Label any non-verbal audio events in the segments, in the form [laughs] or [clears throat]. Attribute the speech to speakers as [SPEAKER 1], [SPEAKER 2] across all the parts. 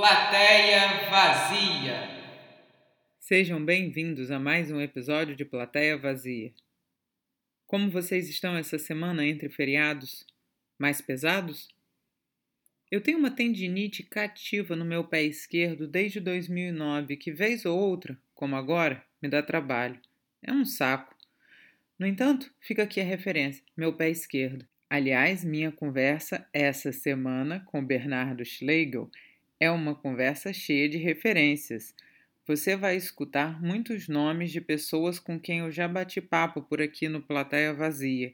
[SPEAKER 1] Plateia Vazia.
[SPEAKER 2] Sejam bem-vindos a mais um episódio de Plateia Vazia. Como vocês estão essa semana entre feriados mais pesados? Eu tenho uma tendinite cativa no meu pé esquerdo desde 2009, que vez ou outra, como agora, me dá trabalho. É um saco. No entanto, fica aqui a referência: meu pé esquerdo. Aliás, minha conversa essa semana com Bernardo Schlegel é uma conversa cheia de referências. Você vai escutar muitos nomes de pessoas com quem eu já bati papo por aqui no Plateia Vazia,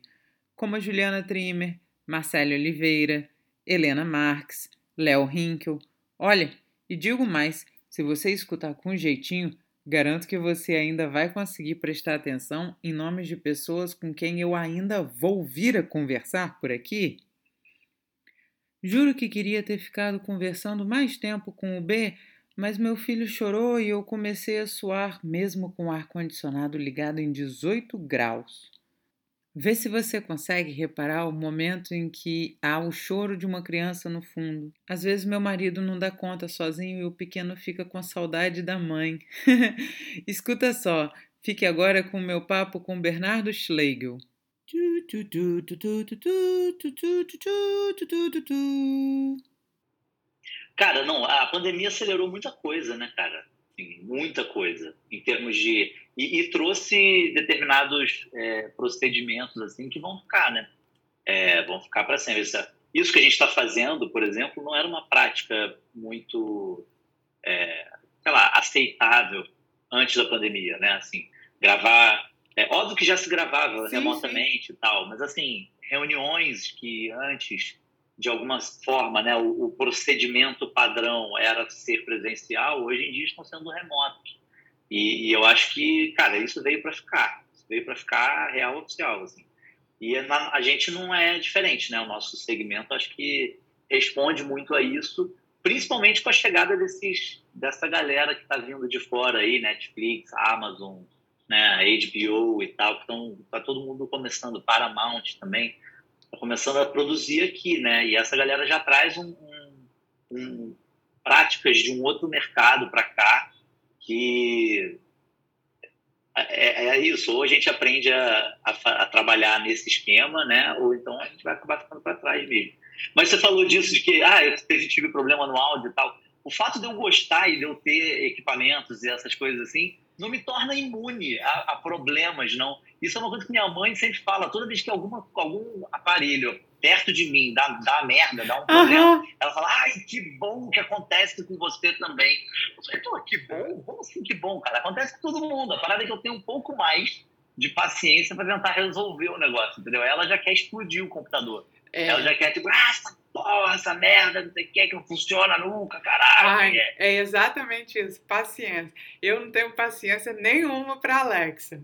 [SPEAKER 2] como a Juliana Trimer, Marcelo Oliveira, Helena Marques, Léo Hinkel. Olha, e digo mais, se você escutar com jeitinho, garanto que você ainda vai conseguir prestar atenção em nomes de pessoas com quem eu ainda vou vir a conversar por aqui. Juro que queria ter ficado conversando mais tempo com o B, mas meu filho chorou e eu comecei a suar, mesmo com o ar-condicionado ligado em 18 graus. Vê se você consegue reparar o momento em que há o choro de uma criança no fundo. Às vezes meu marido não dá conta sozinho e o pequeno fica com saudade da mãe. [laughs] Escuta só, fique agora com o meu papo com Bernardo Schlegel.
[SPEAKER 3] Cara, não, a pandemia acelerou muita coisa, né, cara? Assim, muita coisa. Em termos de. E, e trouxe determinados é, procedimentos, assim, que vão ficar, né? É, vão ficar para sempre. Isso que a gente está fazendo, por exemplo, não era uma prática muito, é, sei lá, aceitável antes da pandemia, né? Assim, gravar é óbvio que já se gravava sim, remotamente sim. e tal, mas assim, reuniões que antes, de alguma forma, né, o, o, procedimento padrão era ser presencial, hoje em dia estão sendo remotos. E, e eu acho que, cara, isso veio para ficar. Isso veio para ficar real oficial, assim. E na, a gente não é diferente, né? O nosso segmento acho que responde muito a isso, principalmente com a chegada desses, dessa galera que está vindo de fora aí, Netflix, Amazon, né, HBO e tal, então tá todo mundo começando, Paramount também, tá começando a produzir aqui, né, e essa galera já traz um, um, um práticas de um outro mercado para cá que é, é, isso, ou a gente aprende a, a, a, trabalhar nesse esquema, né, ou então a gente vai acabar ficando para trás mesmo. Mas você falou disso, de que, ah, eu tive problema no áudio e tal, o fato de eu gostar e de eu ter equipamentos e essas coisas assim, não me torna imune a, a, problemas, não. Isso é uma coisa que minha mãe sempre fala. Toda vez que alguma, algum aparelho perto de mim dá, dá merda, dá um problema, uhum. ela fala, ai, que bom que acontece com você também. Eu falei, que bom? Como assim que bom, cara? Acontece com todo mundo. A parada é que eu tenho um pouco mais de paciência para tentar resolver o negócio, entendeu? Ela já quer explodir o computador. É. Ela já quer, tipo, ah, essa porra, essa merda, não sei o que, que não funciona nunca, caralho. Ai,
[SPEAKER 2] é exatamente isso, paciência. Eu não tenho paciência nenhuma pra Alexa.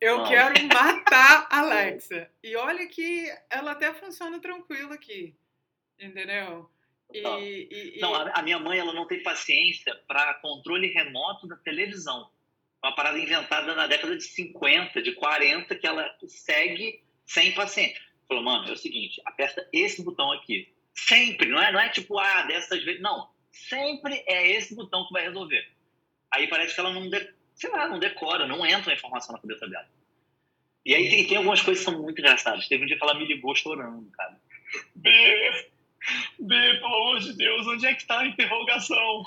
[SPEAKER 2] Eu não. quero matar a Alexa. E olha que ela até funciona tranquilo aqui. Entendeu?
[SPEAKER 3] E, e, e... Não, a minha mãe ela não tem paciência para controle remoto da televisão. Uma parada inventada na década de 50, de 40, que ela segue sem paciência. Falou, mano, é o seguinte, aperta esse botão aqui. Sempre, não é, não é tipo, ah, dessas vezes. Não, sempre é esse botão que vai resolver. Aí parece que ela não, de, sei lá, não decora, não entra a informação na cabeça dela. E aí tem, tem algumas coisas que são muito engraçadas. Teve um dia que ela me ligou chorando, cara. B, B, pelo amor de Deus, onde é que tá a interrogação?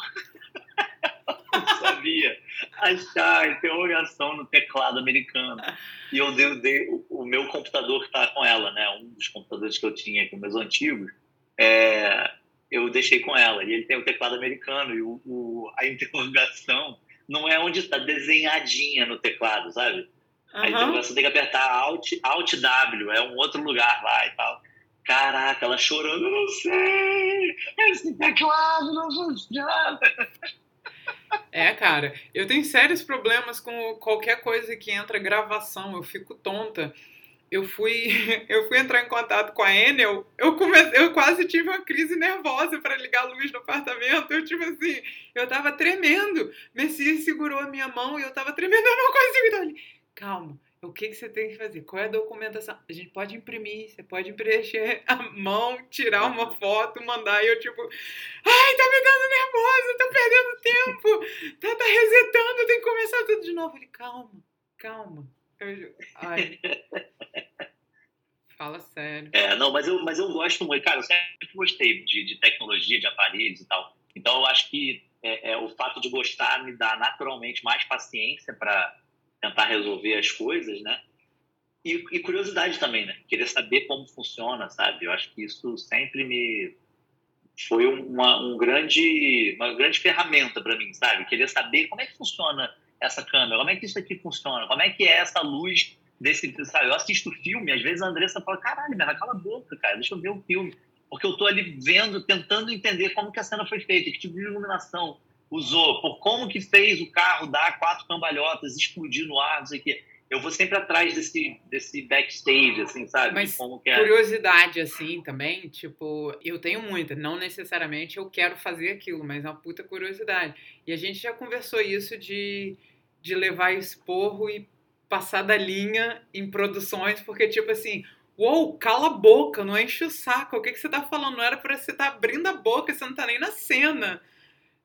[SPEAKER 3] Sabia achar interrogação no teclado americano. E eu dei, dei o, o, meu computador que está com ela, né? Um dos computadores que eu tinha com meus antigos, é, eu deixei com ela. E ele tem o teclado americano e o, o a [laughs] interrogação não é onde está desenhadinha no teclado, sabe? Uhum. A interrogação tem que apertar Alt, Alt W, é um outro lugar lá e tal. Caraca, ela chorando, eu não sei, esse teclado não funciona. [laughs]
[SPEAKER 2] É, cara, eu tenho sérios problemas com qualquer coisa que entra gravação, eu fico tonta. Eu fui, [laughs] eu fui entrar em contato com a Enel, eu, comecei, eu quase tive uma crise nervosa para ligar a luz no apartamento. Eu, tipo assim, eu tava tremendo. Messi segurou a minha mão e eu tava tremendo, eu não consigo. Então, ele, calma, o que, que você tem que fazer? Qual é a documentação? A gente pode imprimir, você pode preencher [laughs] a mão, tirar uma foto, mandar e eu tipo, ai, tá me dando nervosa, tô perdendo tempo, tá, tá resetando, tem que começar tudo de novo. Ele, calma, calma. Eu, ai. [laughs] Fala sério.
[SPEAKER 3] É, não, mas eu, mas eu gosto muito, cara, eu sempre gostei de, de tecnologia, de aparelhos e tal. Então eu acho que é, é, o fato de gostar me dá naturalmente mais paciência para tentar resolver as coisas, né? E, e, curiosidade também, né? Querer saber como funciona, sabe? Eu acho que isso sempre me foi uma, um grande, uma grande ferramenta para mim, sabe? Querer saber como é que funciona essa câmera, como é que isso aqui funciona, como é que é essa luz desse, sabe? Eu assisto filme, às vezes a Andressa fala, caralho, mas cala a boca, cara, deixa eu ver o filme. Porque eu tô ali vendo, tentando entender como que a cena foi feita, que tipo de iluminação, usou, por como que fez o carro dar quatro cambalhotas, explodir no ar, não sei o quê. Eu vou sempre atrás desse, desse backstage, assim, sabe?
[SPEAKER 2] Mas é. curiosidade, assim, também, tipo, eu tenho muita. Não necessariamente eu quero fazer aquilo, mas é uma puta curiosidade. E a gente já conversou isso de, de levar esporro e passar da linha em produções, porque, tipo assim, uou, cala a boca, não enche o saco. O que, que você tá falando? Não era pra você estar tá abrindo a boca, você não tá nem na cena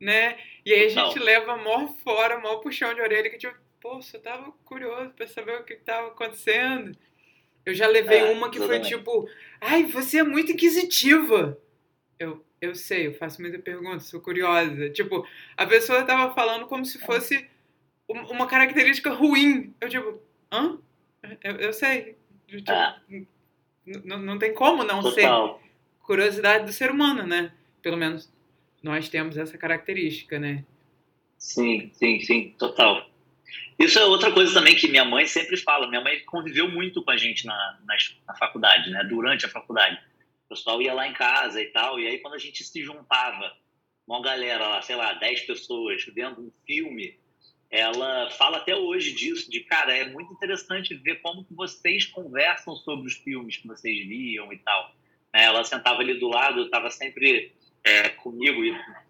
[SPEAKER 2] né? E aí a gente leva mó fora, mó puxão de orelha, que tipo, pô, você tava curioso pra saber o que, que tava acontecendo. Eu já levei é, uma que exatamente. foi tipo, ai, você é muito inquisitiva. Eu, eu sei, eu faço muita pergunta, sou curiosa. Tipo, a pessoa tava falando como se fosse uma característica ruim. Eu tipo, hã? Eu, eu sei. Tipo, é. não tem como não Total. ser. Curiosidade do ser humano, né? Pelo menos nós temos essa característica, né?
[SPEAKER 3] Sim, sim, sim, total. Isso é outra coisa também que minha mãe sempre fala. Minha mãe conviveu muito com a gente na, na, na faculdade, né? Durante a faculdade. O pessoal ia lá em casa e tal, e aí quando a gente se juntava, uma galera lá, sei lá, 10 pessoas, vendo um filme, ela fala até hoje disso, de cara, é muito interessante ver como que vocês conversam sobre os filmes que vocês viam e tal. Ela sentava ali do lado, estava sempre é, comigo,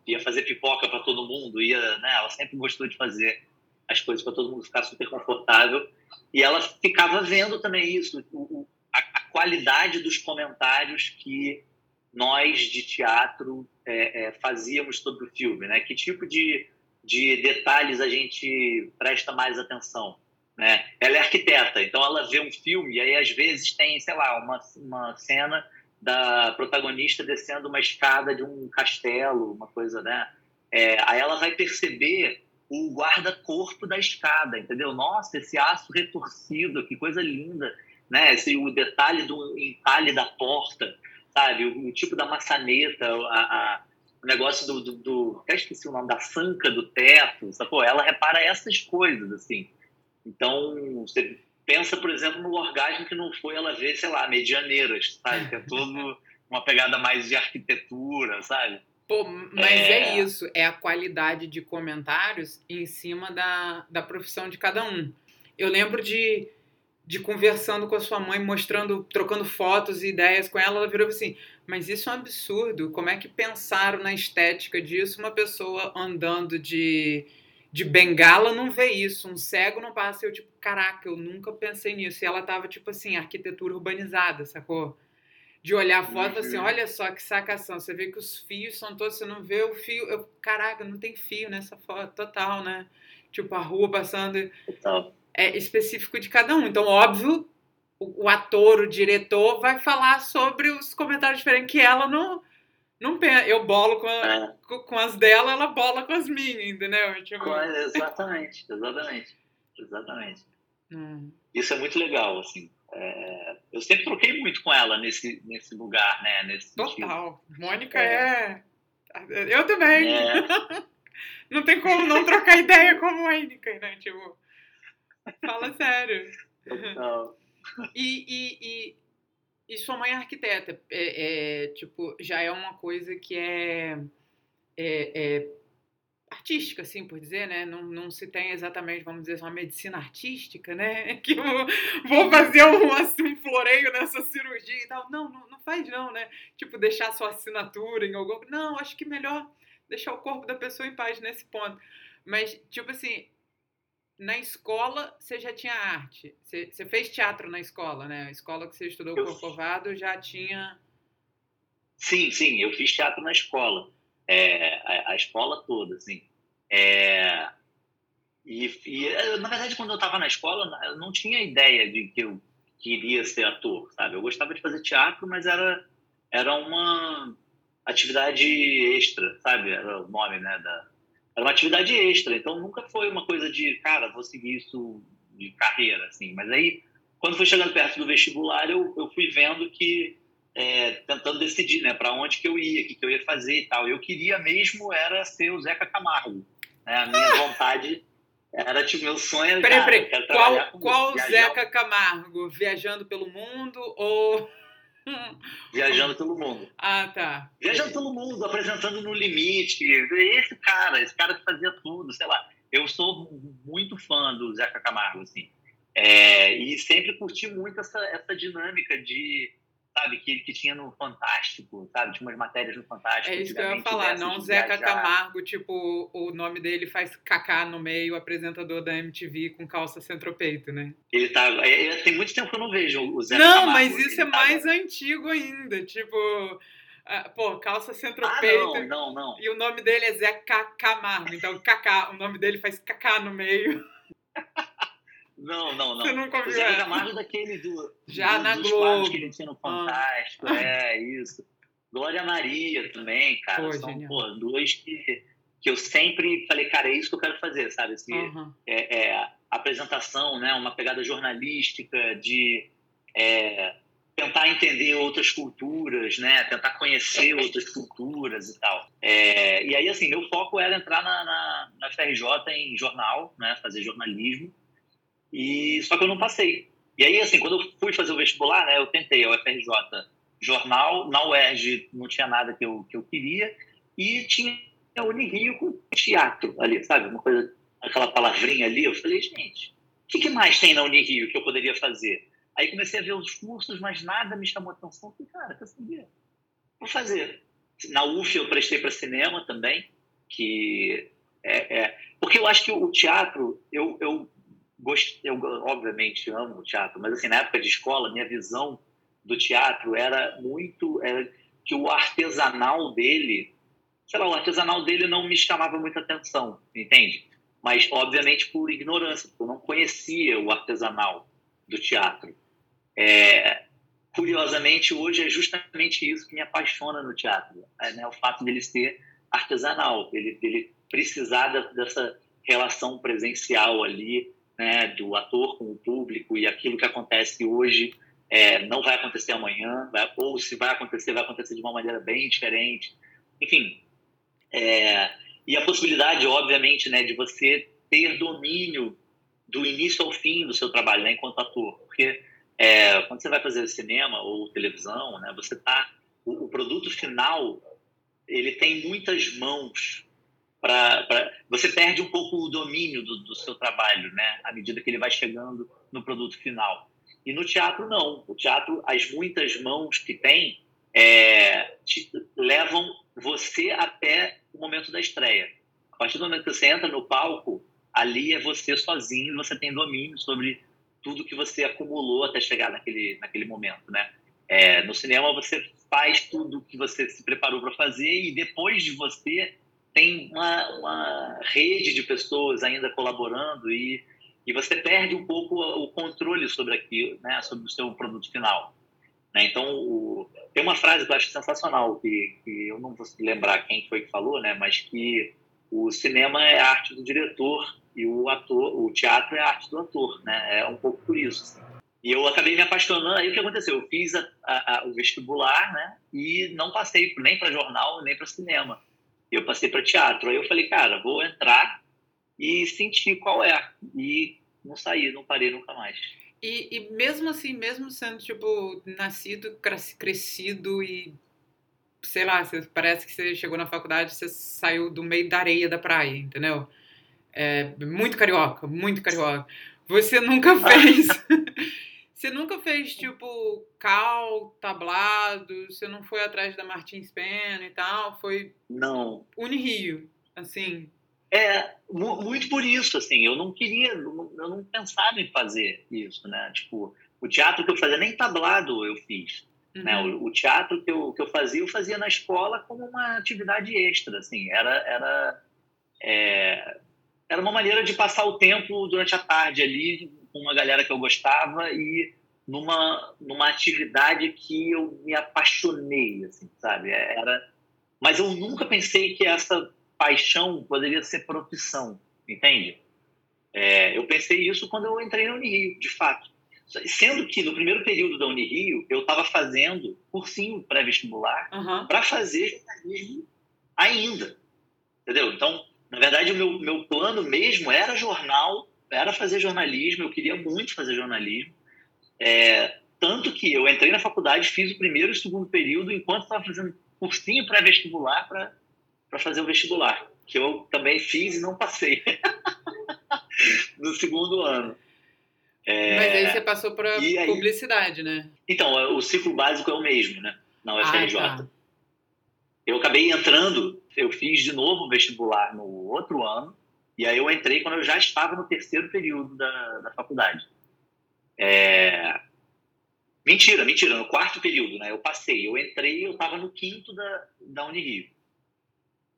[SPEAKER 3] ia fazer pipoca para todo mundo, ia, né, ela sempre gostou de fazer as coisas para todo mundo ficar super confortável. E ela ficava vendo também isso, o, a, a, qualidade dos comentários que nós de teatro é, é, fazíamos sobre o filme, né? Que tipo de, de detalhes a gente presta mais atenção, né? Ela é arquiteta, então ela vê um filme e aí às vezes tem, sei lá, uma, uma cena da protagonista descendo uma escada de um castelo, uma coisa, né? É, aí ela vai perceber o guarda-corpo da escada, entendeu? Nossa, esse aço retorcido, que coisa linda, né? Esse, o detalhe do entalhe da porta, sabe? O, o tipo da maçaneta, a, a, o negócio do, do, do, até esqueci o nome, da sanca do teto, sacou? Ela repara essas coisas, assim. Então, você pensa, por exemplo, no orgasmo que não foi ela ver, sei lá, medianeiras, sabe? Que é todo uma pegada mais de arquitetura, sabe?
[SPEAKER 2] Pô, mas é... é... isso, é a qualidade de comentários em cima da, da profissão de cada um. Eu lembro de, de conversando com a sua mãe, mostrando, trocando fotos e ideias com ela, ela virou assim, mas isso é um absurdo, como é que pensaram na estética disso uma pessoa andando de de bengala não vê isso, um cego não passa. Eu, tipo, caraca, eu nunca pensei nisso. E ela tava, tipo assim, arquitetura urbanizada, sacou? De olhar a foto assim, uhum. olha só que sacação. Você vê que os fios são todos, você não vê o fio. Eu, caraca, não tem fio nessa foto, total, né? Tipo, a rua passando. Total. É específico de cada um. Então, óbvio, o, o ator, o diretor, vai falar sobre os comentários diferentes que ela não não eu bolo com, a, é. com as dela, ela bola com as minhas, entendeu?
[SPEAKER 3] Tipo... Exatamente, exatamente. Exatamente. Hum. Isso é muito legal, assim. É, eu sempre troquei muito com ela nesse, nesse lugar, né? Nesse
[SPEAKER 2] Total. Sentido. Mônica é. é... Eu também. É. [laughs] não tem como não trocar ideia com a Mônica, né? Tipo, fala sério. Total. E, e, e e sua mãe é arquiteta. É, é, tipo, já é uma coisa que é, é, é, artística, assim, por dizer, né? Não, não se tem exatamente, vamos dizer, uma medicina artística, né? [laughs] Que eu vou fazer um, assim, um floreio nessa cirurgia e tal. Não, não, não faz não, né? Tipo, deixar sua assinatura em algum... Não, acho que melhor deixar o corpo da pessoa em paz nesse ponto. Mas, tipo assim, na escola você já tinha arte. Você, você, fez teatro na escola, né? A escola que você estudou eu... Corcovado já tinha.
[SPEAKER 3] Sim, sim, eu fiz teatro na escola. É, a, a, escola toda, assim. É, e, e, na verdade, quando eu estava na escola, eu não tinha ideia de que eu queria ser ator, sabe? Eu gostava de fazer teatro, mas era, era uma atividade extra, sabe? Era o nome, né? Da, era uma atividade extra, então nunca foi uma coisa de, cara, vou seguir isso de carreira, assim. Mas aí, quando foi chegando perto do vestibular, eu, eu fui vendo que, é, tentando decidir, né, para onde que eu ia, o que, que eu ia fazer e tal. Eu queria mesmo era ser o Zeca Camargo, né? A minha vontade era, tipo, meu sonho
[SPEAKER 2] era, peraí, peraí. qual, qual Zeca Camargo? Viajando pelo mundo ou... [laughs]
[SPEAKER 3] Viajando pelo mundo.
[SPEAKER 2] Ah, tá.
[SPEAKER 3] Viajando pelo mundo, apresentando no limite. Esse cara, esse cara que fazia tudo, sei lá. Eu sou muito fã do Zeca Camargo, assim. É, e sempre curti muito essa, essa dinâmica de sabe, que, que tinha no Fantástico, sabe? Tinha umas matérias no Fantástico.
[SPEAKER 2] É isso que eu ia falar, não Zeca viajar. Camargo, tipo, o nome dele faz Kaká no meio, apresentador da MTV com calça centropeito, né?
[SPEAKER 3] Ele tá. É, é, tem muito tempo que eu não vejo o Zeca
[SPEAKER 2] não,
[SPEAKER 3] Camargo.
[SPEAKER 2] Não, mas isso é mais antigo ainda, tipo. Uh, pô, calça centropeito.
[SPEAKER 3] Ah, não, não, não.
[SPEAKER 2] E o nome dele é Zeca Camargo, então Kaká, o nome dele faz Kaká no meio.
[SPEAKER 3] Não, não, não.
[SPEAKER 2] Você nunca viu?
[SPEAKER 3] O Zé Camargo daquele do.
[SPEAKER 2] Já
[SPEAKER 3] do,
[SPEAKER 2] na
[SPEAKER 3] dos
[SPEAKER 2] Globo.
[SPEAKER 3] que ele tinha no Fantástico. Ah. É, isso. Glória Maria também, cara. Pô, São pô, dois que, que eu sempre falei, cara, é isso que eu quero fazer, sabe? Assim, uhum. é, é, apresentação, né? Uma pegada jornalística de é, tentar entender outras culturas, né? Tentar conhecer outras culturas e tal. É, e aí, assim, meu foco era entrar na, na, na FRJ em jornal, né? Fazer jornalismo. E só que eu não passei. E aí, assim, quando eu fui fazer o vestibular, né, eu tentei a UFRJ jornal, na UERJ não tinha nada que eu, que eu queria, e tinha a Unirio com teatro ali, sabe? Uma coisa, aquela palavrinha ali. Eu falei, gente, o que, que mais tem na Unirio que eu poderia fazer? Aí comecei a ver os cursos, mas nada me chamou atenção. Falei, cara, quer saber? Vou fazer. Na UF eu prestei para cinema também, que é, é, porque eu acho que o teatro, eu, eu gost... eu obviamente amo o teatro, mas assim, na época de escola, minha visão do teatro era muito era que o artesanal dele, sei lá, o artesanal dele não me chamava muita atenção, entende? Mas obviamente por ignorância, porque eu não conhecia o artesanal do teatro. É, curiosamente, hoje é justamente isso que me apaixona no teatro, é, né? o fato dele ser artesanal, ele, ele precisar dessa relação presencial ali, né, do ator com o público e aquilo que acontece hoje é, não vai acontecer amanhã, vai, ou se vai acontecer, vai acontecer de uma maneira bem diferente. Enfim, é, e a possibilidade, obviamente, né, de você ter domínio do início ao fim do seu trabalho, né, enquanto ator, porque é, quando você vai fazer cinema ou televisão, né, você tá o, o produto final ele tem muitas mãos para você perde um pouco o domínio do, do, seu trabalho, né? À medida que ele vai chegando no produto final. E no teatro não. O teatro, as muitas mãos que tem é, te, levam você até o momento da estreia. A partir do momento que você entra no palco, ali é você sozinho, você tem domínio sobre tudo que você acumulou até chegar naquele, naquele momento, né? É, no cinema você faz tudo que você se preparou para fazer e depois de você tem uma, uma rede de pessoas ainda colaborando e, e você perde um pouco o controle sobre aquilo, né, sobre o seu produto final. Né? Então, o, tem uma frase que eu acho sensacional, que, que eu não vou lembrar quem foi que falou, né, mas que o cinema é a arte do diretor e o ator, o teatro é a arte do ator, né? É um pouco por isso. Assim. E eu acabei me apaixonando. Aí o que aconteceu? Eu fiz a, a, a, o vestibular, né? E não passei nem para jornal nem para cinema eu passei para teatro. Aí eu falei, cara, vou entrar e sentir qual é. E não saí, não parei nunca mais.
[SPEAKER 2] E, e mesmo assim, mesmo sendo, tipo, nascido, crescido e sei lá, você, parece que você chegou na faculdade você saiu do meio da areia da praia, entendeu? É, muito carioca, muito carioca. Você nunca fez. [laughs] Você nunca fez, tipo, cal, tablado? Você não foi atrás da Martins Pena e tal? Foi.
[SPEAKER 3] Não.
[SPEAKER 2] Unirio, assim.
[SPEAKER 3] É, muito por isso, assim, eu não queria, eu não pensava em fazer isso, né? Tipo, o teatro que eu fazia, nem tablado eu fiz. Uhum. Né? O, o, teatro que eu, que eu fazia, eu fazia na escola como uma atividade extra, assim, era, era, é, era uma maneira de passar o tempo durante a tarde ali com uma galera que eu gostava e numa, numa atividade que eu me apaixonei, assim, sabe? Era, mas eu nunca pensei que essa paixão poderia ser profissão, entende? É, eu pensei isso quando eu entrei na Unirio, de fato. Sendo que no primeiro período da Unirio, eu estava fazendo cursinho pré-vestibular uhum. para fazer jornalismo ainda. Entendeu? Então, na verdade, o meu, meu plano mesmo era jornal, era fazer jornalismo, eu queria muito fazer jornalismo. É, tanto que eu entrei na faculdade, fiz o primeiro e o segundo período, enquanto estava fazendo cursinho pré-vestibular para fazer o vestibular, que eu também fiz e não passei [laughs] no segundo ano.
[SPEAKER 2] É, Mas aí você passou para publicidade, né?
[SPEAKER 3] Então, o ciclo básico é o mesmo, né? Na UFRJ. Ah, tá. Eu acabei entrando, eu fiz de novo o vestibular no outro ano, e aí eu entrei quando eu já estava no terceiro período da, da faculdade. É... Mentira, mentira, no quarto período, né? Eu passei, eu entrei, eu estava no quinto da, da Unirio.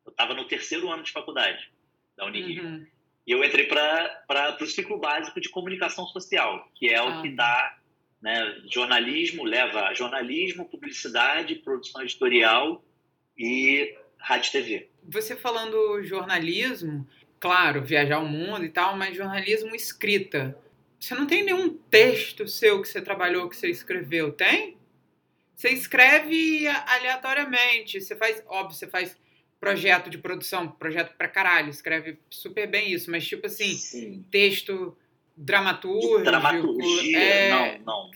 [SPEAKER 3] Eu estava no terceiro ano de faculdade da Unirio. Uhum. E eu entrei para o ciclo básico de comunicação social, que é ah. o que dá né, jornalismo, leva jornalismo, publicidade, produção editorial e rádio e TV.
[SPEAKER 2] Você falando jornalismo, claro, viajar o mundo e tal, mas jornalismo escrita. Você não tem nenhum texto seu que você trabalhou, que você escreveu, tem? Você escreve aleatoriamente, você faz, óbvio, você faz projeto de produção, projeto pra caralho, escreve super bem isso, mas tipo assim, Sim. texto dramatúrgico.
[SPEAKER 3] dramaturgia, é... não, não.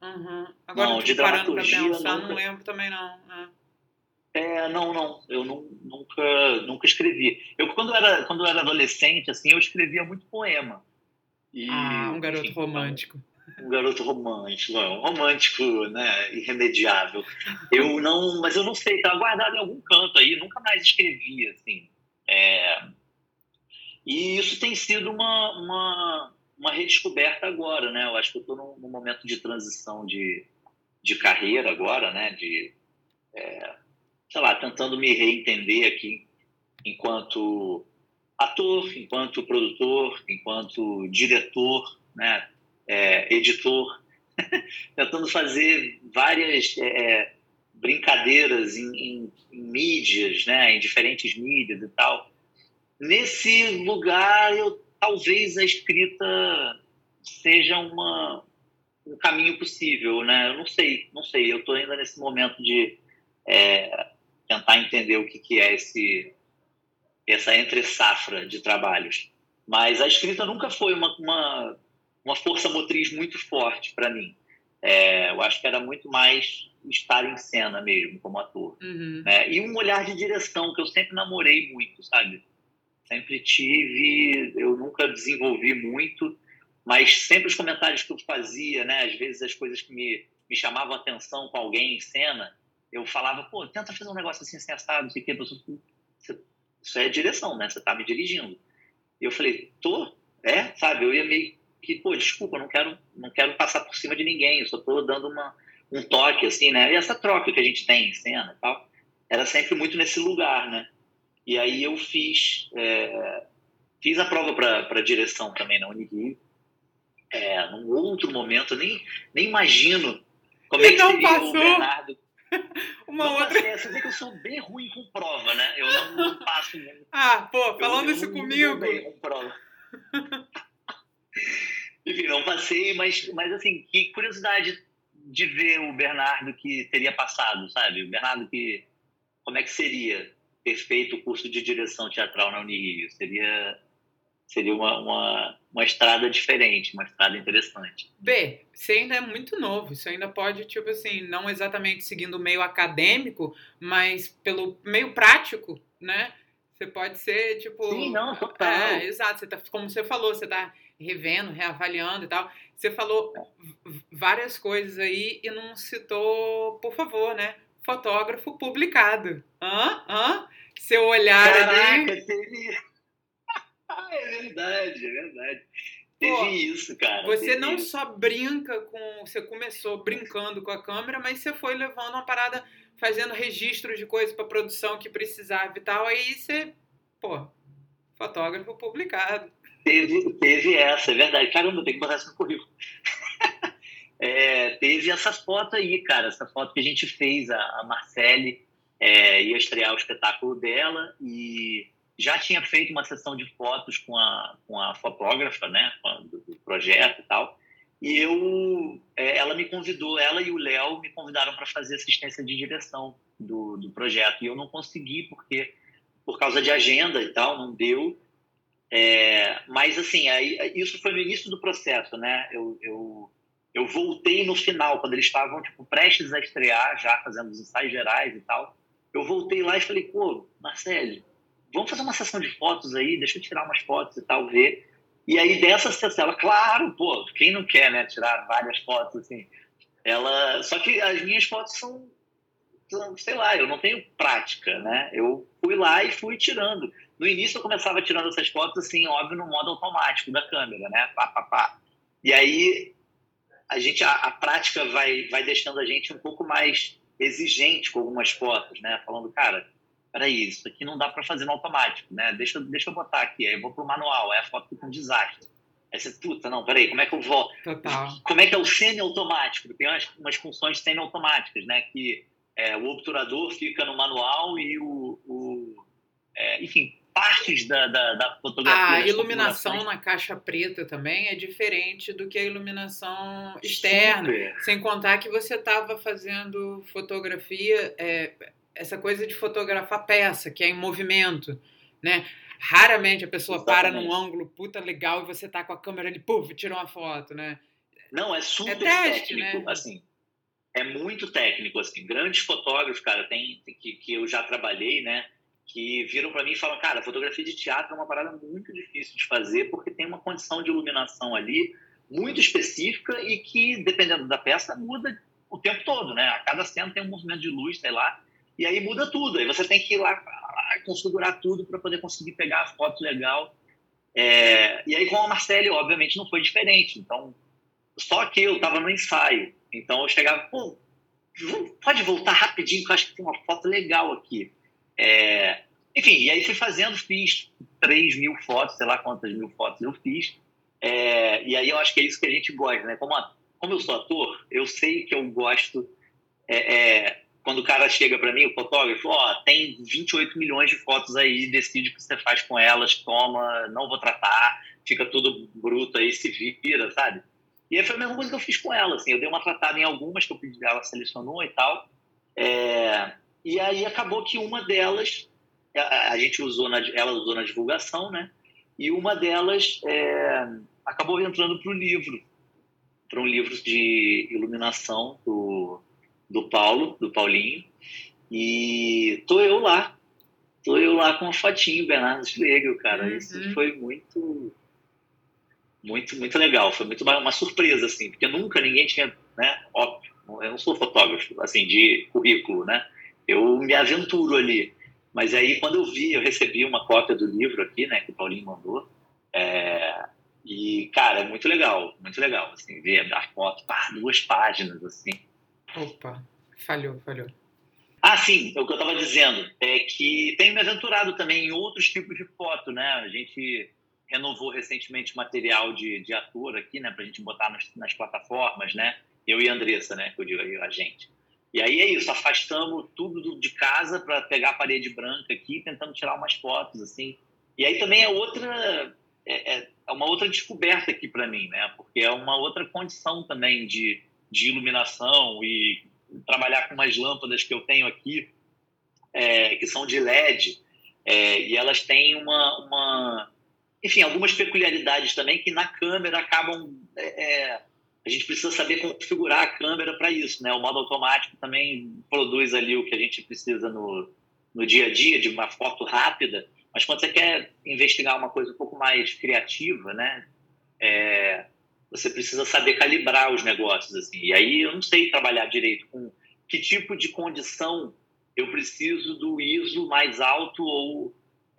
[SPEAKER 2] Uhum. Agora não, de parando pra pensar, nunca... não lembro também não.
[SPEAKER 3] É. é. não, não, eu não, nunca, nunca escrevi. Eu quando era, quando eu era adolescente, assim, eu escrevia muito poema.
[SPEAKER 2] E, ah, um garoto
[SPEAKER 3] enfim,
[SPEAKER 2] romântico
[SPEAKER 3] um garoto romântico, um romântico, né, irremediável. Eu não, mas eu não sei, tá guardado em algum canto aí, nunca mais escrevi, assim. É, e isso tem sido uma, uma, uma redescoberta agora, né? Eu acho que eu estou num, num, momento de transição de, de carreira agora, né? De, é, sei lá, tentando me reentender aqui enquanto ator, enquanto produtor, enquanto diretor, né? é, editor, [laughs] tentando fazer várias é, é, brincadeiras em, em, em, mídias, né, em diferentes mídias e tal. Nesse lugar, eu, talvez a escrita seja uma, um caminho possível, né? Eu não sei, não sei. Eu estou ainda nesse momento de é, tentar entender o que, que é esse essa entre safra de trabalhos. Mas a escrita nunca foi uma, uma uma força motriz muito forte para mim. É, eu acho que era muito mais estar em cena mesmo, como ator. Uhum. É, e um olhar de direção, que eu sempre namorei muito, sabe? Sempre tive, eu nunca desenvolvi muito, mas sempre os comentários que eu fazia, né? Às vezes as coisas que me, me chamavam atenção com alguém em cena, eu falava, pô, tenta fazer um negócio assim, sensado, não sei o quê. Isso é direção, né? Você tá me dirigindo. E eu falei, tô? É? Sabe? Eu ia meio que, pô, desculpa, não quero, não quero passar por cima de ninguém, eu só estou dando uma, um toque, assim, né? E essa troca que a gente tem em cena e tal, era sempre muito nesse lugar, né? E aí eu fiz, é, fiz a prova para direção também na Unirio, é, num outro momento, nem, nem imagino como e é que seria passou. o Bernardo. [laughs]
[SPEAKER 2] Uma não outra.
[SPEAKER 3] Passei, você vê que eu sou bem ruim com prova, né? Eu não, não passo muito.
[SPEAKER 2] Ah, pô, falando eu, isso eu comigo. Bem com prova. [laughs]
[SPEAKER 3] Enfim, não passei, mas, mas assim, que curiosidade de ver o Bernardo que teria passado, sabe? O Bernardo que. Como é que seria ter feito o curso de direção teatral na Unirio? Seria, seria uma, uma, uma estrada diferente, uma estrada interessante.
[SPEAKER 2] B, você ainda é muito novo, você ainda pode, tipo assim, não exatamente seguindo o meio acadêmico, mas pelo meio prático, né? Você pode ser, tipo.
[SPEAKER 3] Sim, não, total.
[SPEAKER 2] É, exato. Você tá, como você falou, você tá revendo, reavaliando e tal. Você falou várias coisas aí e não citou, por favor, né? Fotógrafo publicado. Hã? Hã? Seu olhar
[SPEAKER 3] Caraca, ali. É verdade, é verdade. Teve Pô, isso, cara.
[SPEAKER 2] Você não
[SPEAKER 3] isso.
[SPEAKER 2] só brinca com. Você começou brincando com a câmera, mas você foi levando uma parada, fazendo registros de coisas para produção que precisava e tal. Aí você, pô, fotógrafo publicado.
[SPEAKER 3] Teve, teve essa, é verdade. Caramba, tem que botar isso no currículo. [laughs] é, teve essas fotos aí, cara. Essa foto que a gente fez, a, a Marcele é, ia estrear o espetáculo dela e já tinha feito uma sessão de fotos com a, com a fotógrafa, né, do, do projeto e tal. E eu, é, ela me convidou, ela e o Léo me convidaram para fazer assistência de direção do, do projeto. E eu não consegui porque por causa de agenda e tal, não deu. É, mas assim, aí, isso foi no início do processo, né? Eu, eu, eu voltei no final, quando eles estavam tipo, prestes a estrear, já fazendo os ensaios gerais e tal. Eu voltei lá e falei, pô, Marcelo, vamos fazer uma sessão de fotos aí, deixa eu tirar umas fotos e tal, ver. E aí dessa sessão, ela, claro, pô, quem não quer, né, tirar várias fotos assim. Ela, só que as minhas fotos são, são, sei lá, eu não tenho prática, né? Eu fui lá e fui tirando. No início eu começava tirando essas fotos assim, óbvio, no modo automático da câmera, né? Pá, pá, pá. E aí a gente a, a prática vai vai deixando a gente um pouco mais exigente com algumas fotos, né? Falando, cara, peraí, isso aqui não dá para fazer no automático, né? Deixa, deixa eu botar aqui, aí eu vou pro manual, aí a foto fica um desastre. Aí você, puta, não, peraí, como é que eu vou...
[SPEAKER 2] Total.
[SPEAKER 3] Como é que é o semi-automático? Tem umas, umas funções semi-automáticas, né? Que é, o obturador fica no manual e o... o é, enfim, partes da, da, da fotografia.
[SPEAKER 2] A iluminação na caixa preta também é diferente do que a iluminação externa. Super. Sem contar que você estava fazendo fotografia, é, essa coisa de fotografar peça, que é em movimento, né? Raramente a pessoa Exatamente. para num ângulo puta legal e você tá com a câmera ali, puf, tirou uma foto, né?
[SPEAKER 3] Não, é super é teste, técnico, né? assim. É muito técnico, assim. Grandes fotógrafos, cara, tem, tem que, que eu já trabalhei, né? Que viram para mim e falam, cara, fotografia de teatro é uma parada muito difícil de fazer porque tem uma condição de iluminação ali muito específica e que, dependendo da peça, muda o tempo todo, né? A cada cena tem um movimento de luz, sei lá, e aí muda tudo. Aí você tem que ir lá configurar tudo para poder conseguir pegar a foto legal. É, e aí com a Marcele, obviamente, não foi diferente. Então, só que eu estava no ensaio. Então eu chegava, pô, pode voltar rapidinho, que eu acho que tem uma foto legal aqui. É, enfim, e aí fui fazendo, fiz 3 mil fotos, sei lá quantas mil fotos eu fiz. É, e aí eu acho que é isso que a gente gosta, né? Como, a, como eu sou ator, eu sei que eu gosto é, é quando o cara chega para mim, o fotógrafo, ó, oh, tem 28 milhões de fotos aí, decide o que você faz com elas, toma, não vou tratar, fica tudo bruto aí, se vira, sabe? E aí foi a mesma coisa que eu fiz com ela, assim, eu dei uma tratada em algumas que eu pedi, ela selecionou e tal, é, e aí acabou que uma delas, a, gente usou, na, ela usou na divulgação, né? E uma delas é, acabou entrando para o livro, para um livro de iluminação do do Paulo, do Paulinho, e tô eu lá. Tô eu lá com a fotinho, Bernardo Schlegel, cara. Uhum. Isso foi muito, muito, muito legal. Foi muito uma, uma surpresa, assim, porque nunca ninguém tinha, né? Óbvio, eu não sou fotógrafo, assim, de currículo, né? Eu me aventuro ali. Mas aí, quando eu vi, eu recebi uma cópia do livro aqui, né, que o Paulinho mandou. É, e, cara, é muito legal, muito legal, assim, ver a foto, pá, duas páginas, assim.
[SPEAKER 2] Opa, falhou, falhou.
[SPEAKER 3] Ah, sim, o que eu estava dizendo é que tenho me aventurado também em outros tipos de foto, né? A gente renovou recentemente material de, de ator aqui, né? Para a gente botar nas, nas, plataformas, né? Eu e a Andressa, né? Que eu digo a gente. E aí é isso, afastamos tudo de casa para pegar a parede branca aqui, tentando tirar umas fotos, assim. E aí também é outra, é, é, é uma outra descoberta aqui para mim, né? Porque é uma outra condição também de de iluminação e trabalhar com umas lâmpadas que eu tenho aqui, é, que são de LED, é, e elas têm uma, uma, enfim, algumas peculiaridades também que na câmera acabam. É, é a gente precisa saber configurar a câmera para isso, né? O modo automático também produz ali o que a gente precisa no, no dia a dia, de uma foto rápida, mas quando você quer investigar uma coisa um pouco mais criativa, né? É, você precisa saber calibrar os negócios assim. E aí eu não sei trabalhar direito com que tipo de condição eu preciso do ISO mais alto ou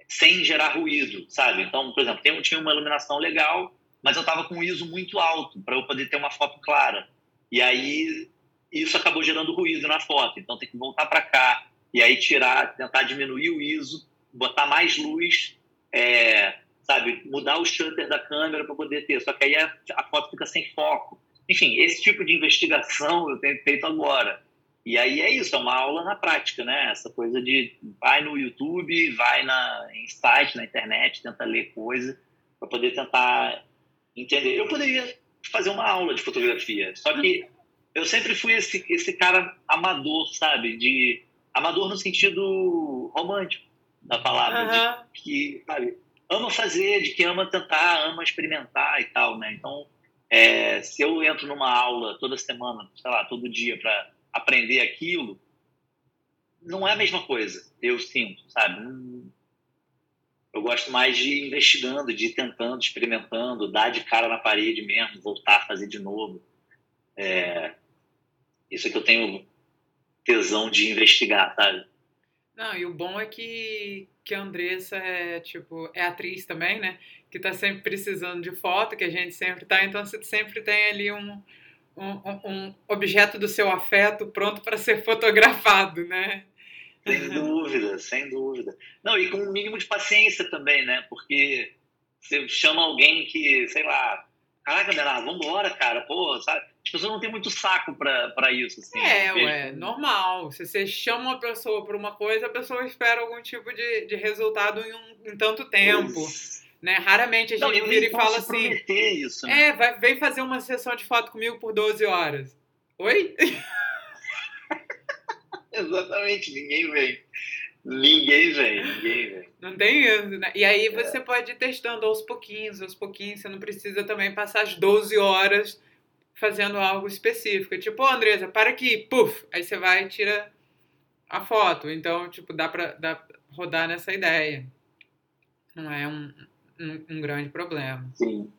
[SPEAKER 3] sem gerar ruído, sabe? Então, por exemplo, eu tinha uma iluminação legal, mas eu estava com um ISO muito alto para eu poder ter uma foto clara. E aí isso acabou gerando ruído na foto. Então tem que voltar para cá e aí tirar, tentar diminuir o ISO, botar mais luz, é, sabe, mudar o shutter da câmera para poder ter. Só que aí a, a, foto fica sem foco. Enfim, esse tipo de investigação eu tenho feito agora. E aí é isso, é uma aula na prática, né? Essa coisa de vai no YouTube, vai na, em site, na internet, tenta ler coisa para poder tentar entender. Eu poderia fazer uma aula de fotografia, só que eu sempre fui esse, esse cara amador, sabe? De amador no sentido romântico da palavra, uhum. de, que sabe, ama fazer, de que ama tentar, ama experimentar e tal, né? Então, é, se eu entro numa aula toda semana, sei lá, todo dia para aprender aquilo, não é a mesma coisa. Eu sinto, sabe? Eu gosto mais de investigando, de tentando, experimentando, dar de cara na parede mesmo, voltar a fazer de novo. É, isso é que eu tenho tesão de investigar, sabe?
[SPEAKER 2] Não, e o bom é que, que a Andressa é, tipo, é atriz também, né? Que tá sempre precisando de foto, que a gente sempre tá, então você sempre tem ali um, um, um objeto do seu afeto pronto para ser [laughs] fotografado, né?
[SPEAKER 3] Sem [laughs] dúvida, sem dúvida. Não, e com um mínimo de paciência também, né? Porque você chama alguém que, sei lá, caraca, Bernardo, vambora, cara, pô, sabe? As pessoas não têm muito saco pra, isso, assim.
[SPEAKER 2] É, ué, normal. Se você chama uma pessoa por uma coisa, a pessoa espera algum tipo de, de resultado em, um, em tanto tempo. Né? Raramente a gente não, vira e fala assim.
[SPEAKER 3] Isso, né?
[SPEAKER 2] É, vai, vem fazer uma sessão de foto comigo por 12 horas. Oi? [laughs]
[SPEAKER 3] Exatamente, ninguém vem. Ninguém vem, ninguém vem.
[SPEAKER 2] Não tem isso, né? E aí você é. pode ir testando aos pouquinhos, aos pouquinhos. Você não precisa também passar as 12 horas fazendo algo específico. Tipo, oh, Andresa, para aqui, puf! Aí você vai e tira a foto. Então, tipo, dá pra, dá rodar nessa ideia. Não é um, um, um grande problema.
[SPEAKER 3] Sim.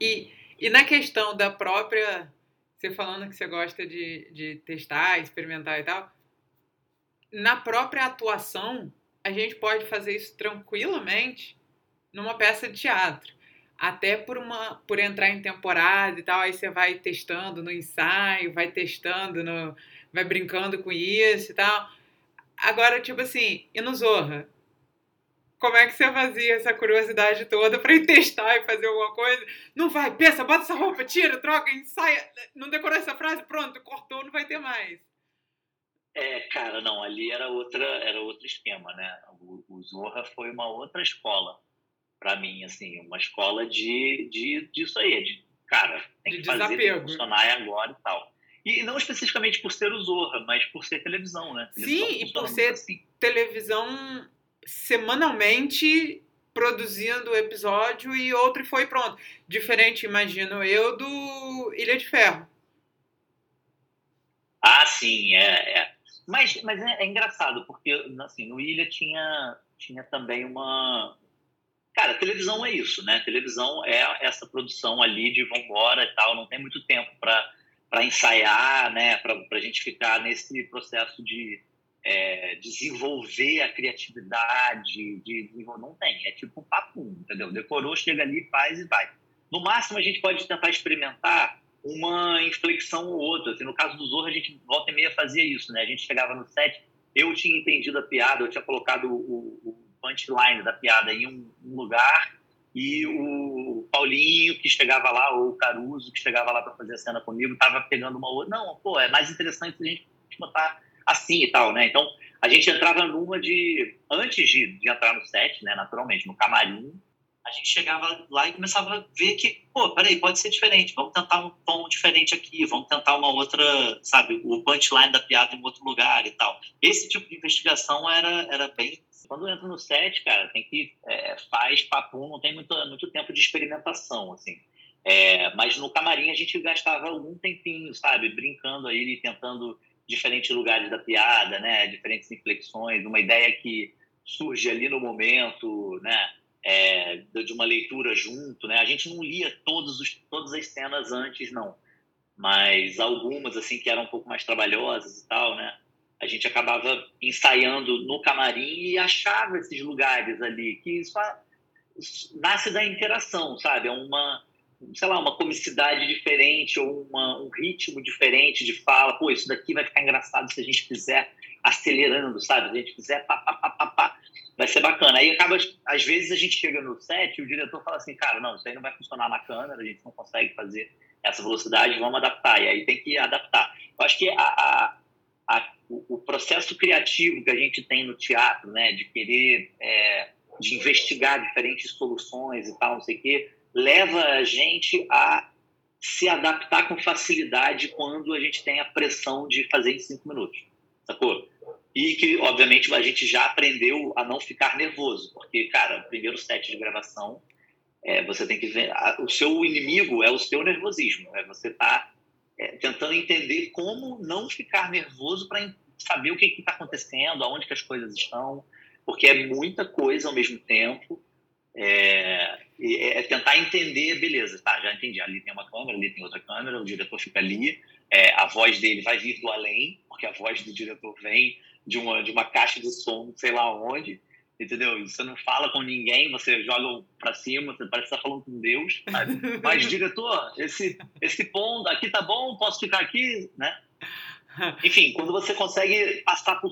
[SPEAKER 2] E, e na questão da própria. Você falando que você gosta de, de testar, experimentar e tal na própria atuação, a gente pode fazer isso tranquilamente numa peça de teatro. Até por uma por entrar em temporada e tal, aí você vai testando no ensaio, vai testando no vai brincando com isso e tal. Agora, tipo assim, e no Zorra? Como é que você fazia essa curiosidade toda para ir testar e fazer alguma coisa? Não vai, pensa, bota essa roupa, tira, troca, ensaia. Não decorou essa frase? Pronto, cortou, não vai ter mais.
[SPEAKER 3] É, cara, não, ali era outra, era outro esquema, né? O, o Zorra foi uma outra escola para mim, assim, uma escola de, de disso aí, de cara, tem de que fazer, tem que funcionar agora e tal. E não especificamente por ser o Zorra, mas por ser televisão, né?
[SPEAKER 2] Televisão Sim, e por ser assim. televisão semanalmente produzindo o episódio e outro e foi pronto. Diferente, imagino eu, do Ilha de Ferro.
[SPEAKER 3] Ah, sim, é, é. Mas, mas é, é, engraçado, porque assim, no Ilha tinha, tinha também uma. Cara, televisão é isso, né? Televisão é essa produção ali de vambora e tal, não tem muito tempo para ensaiar, né? Para a gente ficar nesse processo de é, desenvolver a criatividade, de, não tem, é tipo papum, entendeu? Decorou, chega ali, faz e vai. No máximo, a gente pode tentar experimentar uma inflexão ou outra. Assim, no caso do Zorro, a gente volta e meia fazia isso, né? A gente chegava no set, eu tinha entendido a piada, eu tinha colocado o, o punchline da piada em um, lugar e o Paulinho que chegava lá, ou o Caruso que chegava lá para fazer a cena comigo, estava pegando uma outra. Não, pô, é mais interessante a gente botar assim e tal, né? Então, a gente entrava numa de... Antes de, de entrar no set, né, naturalmente, no camarim, a gente chegava lá e começava a ver que, pô, peraí, pode ser diferente, vamos tentar um tom diferente aqui, vamos tentar uma outra, sabe, o punchline da piada em outro lugar e tal. Esse tipo de investigação era, era bem. Quando entra no set, cara, tem que. É, faz papo, não tem muito, muito tempo de experimentação, assim. É, mas no camarim a gente gastava algum tempinho, sabe, brincando aí, tentando diferentes lugares da piada, né, diferentes inflexões, uma ideia que surge ali no momento, né, é, de uma leitura junto, né? A gente não lia todos os, todas as cenas antes, não, mas algumas assim que eram um pouco mais trabalhosas e tal, né? A gente acabava ensaiando no camarim e achava esses lugares ali, que isso, nasce da interação, sabe? É uma, sei lá, uma comicidade diferente ou uma, um ritmo diferente de fala. Pô, isso daqui vai ficar engraçado se a gente fizer acelerando, sabe? Se a gente fizer pá, pá, pá, pá, pá, vai ser bacana. Aí acaba, às vezes a gente chega no set e o diretor fala assim, cara, não, isso aí não vai funcionar na câmera, a gente não consegue fazer essa velocidade, vamos adaptar. E aí tem que adaptar. Eu acho que a, a, a o, processo criativo que a gente tem no teatro, né, de querer, é, de investigar diferentes soluções e tal, não sei o quê, leva a gente a se adaptar com facilidade quando a gente tem a pressão de fazer em cinco minutos, sacou? E que, obviamente, a gente já aprendeu a não ficar nervoso, porque, cara, o primeiro set de gravação, é, você tem que ver. A, o seu inimigo é o seu nervosismo, é você tá é, tentando entender como não ficar nervoso para saber o que está acontecendo, aonde que as coisas estão, porque é muita coisa ao mesmo tempo. É, é, tentar entender, beleza, tá, já entendi, ali tem uma câmera, ali tem outra câmera, o diretor fica ali, é, a voz dele vai vir do além, porque a voz do diretor vem de uma, de uma caixa de som, sei lá onde, entendeu? Você não fala com ninguém, você joga para cima, você parece estar tá falando com Deus, sabe? [laughs] Mas, diretor, esse, esse ponto aqui tá bom, posso ficar aqui, né? Enfim, quando você consegue passar por.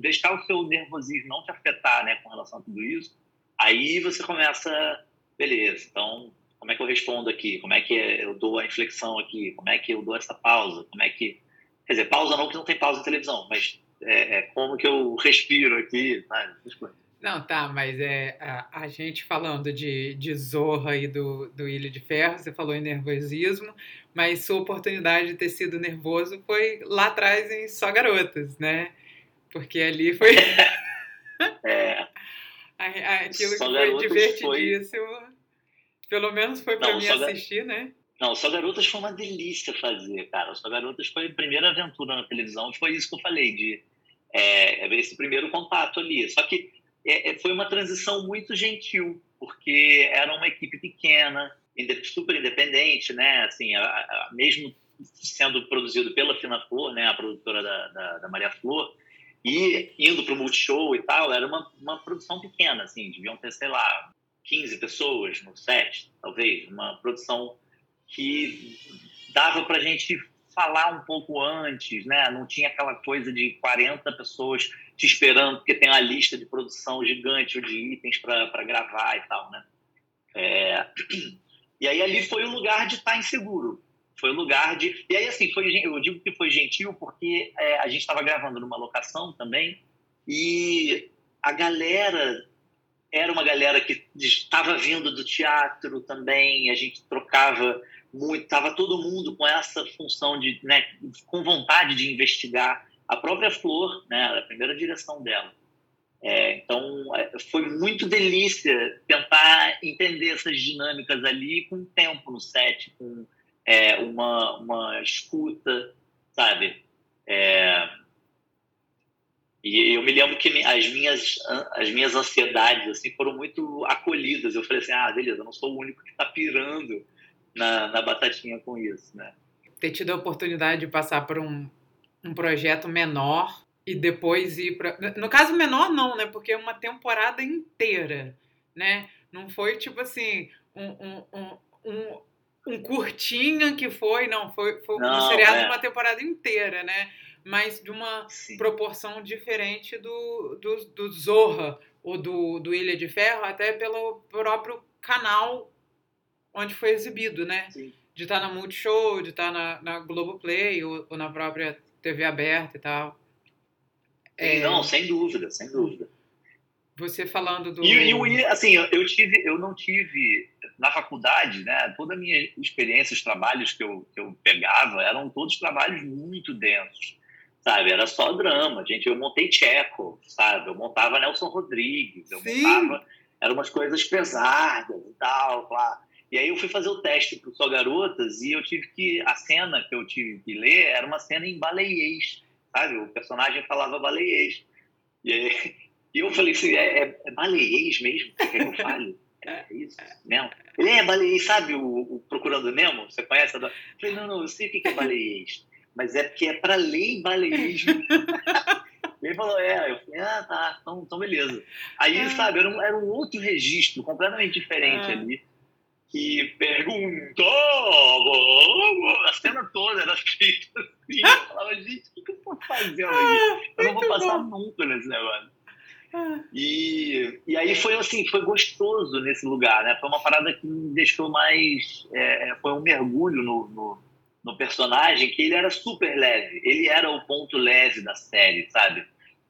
[SPEAKER 3] deixar o seu nervosismo não te afetar, né, com relação a tudo isso, aí você começa. Beleza, então, como é que eu respondo aqui? Como é que eu dou a inflexão aqui? Como é que eu dou essa pausa? Como é que. Quer dizer, pausa não, porque não tem pausa na televisão, mas é, é como que eu respiro aqui, sabe? Essas coisas.
[SPEAKER 2] Não, tá, mas é a, a, gente falando de, de Zorra e do, do Ilha de Ferro, você falou em nervosismo, mas sua oportunidade de ter sido nervoso foi lá atrás em Só Garotas, né? Porque ali foi.
[SPEAKER 3] é. [laughs]
[SPEAKER 2] Aquilo Só que foi divertidíssimo. Foi... Pelo menos foi para mim assistir, né?
[SPEAKER 3] Não, Só Garotas foi uma delícia fazer, cara. Só Garotas foi a primeira aventura na televisão, foi isso que eu falei, de é, esse primeiro contato ali. Só que é, é, foi uma transição muito gentil, porque era uma equipe pequena, super independente, né? Assim, a, a, mesmo sendo produzido pela Fina Flor, né, a produtora da, da, da Maria Flor, e indo para o Multishow e tal, era uma, uma produção pequena, assim, deviam ter, sei lá, 15 pessoas no set, talvez, uma produção que dava para a gente falar um pouco antes, né? Não tinha aquela coisa de 40 pessoas te esperando, porque tem uma lista de produção gigante de itens para gravar e tal, né? É... [clears throat] E aí ali foi o lugar de estar inseguro. Foi o lugar de. E aí, assim, foi, eu digo que foi gentil porque é, a gente estava gravando numa locação também e a galera era uma galera que estava vindo do teatro também, a gente trocava muito, estava todo mundo com essa função de, né, com vontade de investigar. A própria Flor, né, a primeira direção dela, é, então, é, foi muito delícia tentar entender essas dinâmicas ali com tempo no set, com é, uma, uma escuta, sabe? É, e eu me lembro que as minhas, as minhas ansiedades assim, foram muito acolhidas. Eu falei assim, ah, beleza, eu não sou o único que está pirando na, na batatinha com isso, né?
[SPEAKER 2] Ter tido a oportunidade de passar por um, um projeto menor e depois ir para. No caso menor, não, né? Porque é uma temporada inteira, né? Não foi tipo assim, um, um, um, um, um curtinha que foi, não, foi, foi não, um seriado é. de uma temporada inteira, né? Mas de uma Sim. proporção diferente do, do, do Zorra ou do, do Ilha de Ferro, até pelo próprio canal onde foi exibido, né? Sim. De estar tá na Multishow, de estar tá na, na Globoplay ou, ou na própria TV aberta e tal.
[SPEAKER 3] É... Não, sem dúvida, sem dúvida.
[SPEAKER 2] Você falando do.
[SPEAKER 3] E, e assim, eu tive, eu não tive na faculdade, né? Toda a minha experiência, os trabalhos que eu, que eu pegava eram todos trabalhos muito densos, sabe? Era só drama, gente. Eu montei Tcheco, sabe? Eu montava Nelson Rodrigues, eu Sim. montava, eram umas coisas pesadas e tal, claro. E aí eu fui fazer o teste para Só Garotas e eu tive que a cena que eu tive que ler era uma cena em baleiês sabe? O personagem falava baleiês. E, aí, [laughs] eu falei assim, é, é, é baleiês mesmo que que eu fale? É isso mesmo? Ele é baleiês, sabe o, o Procurando Nemo? Você conhece? Eu falei, não, não, eu sei o que é baleiês. Mas é porque é para ler baleiês. [laughs] Ele falou, é, eu falei, ah, tá, então, então beleza. Aí, ah. sabe, era um, era um outro registro completamente diferente ah. ali, que perguntou, a cena toda era feita assim, eu falava, gente, o que, que eu tô fazendo aqui? Eu não vou passar nunca nesse negócio. Ah. E, e aí foi assim, foi gostoso nesse lugar, né? Foi uma parada que me deixou mais. É, foi um mergulho no, no, no, personagem que ele era super leve. Ele era o ponto leve da série, sabe?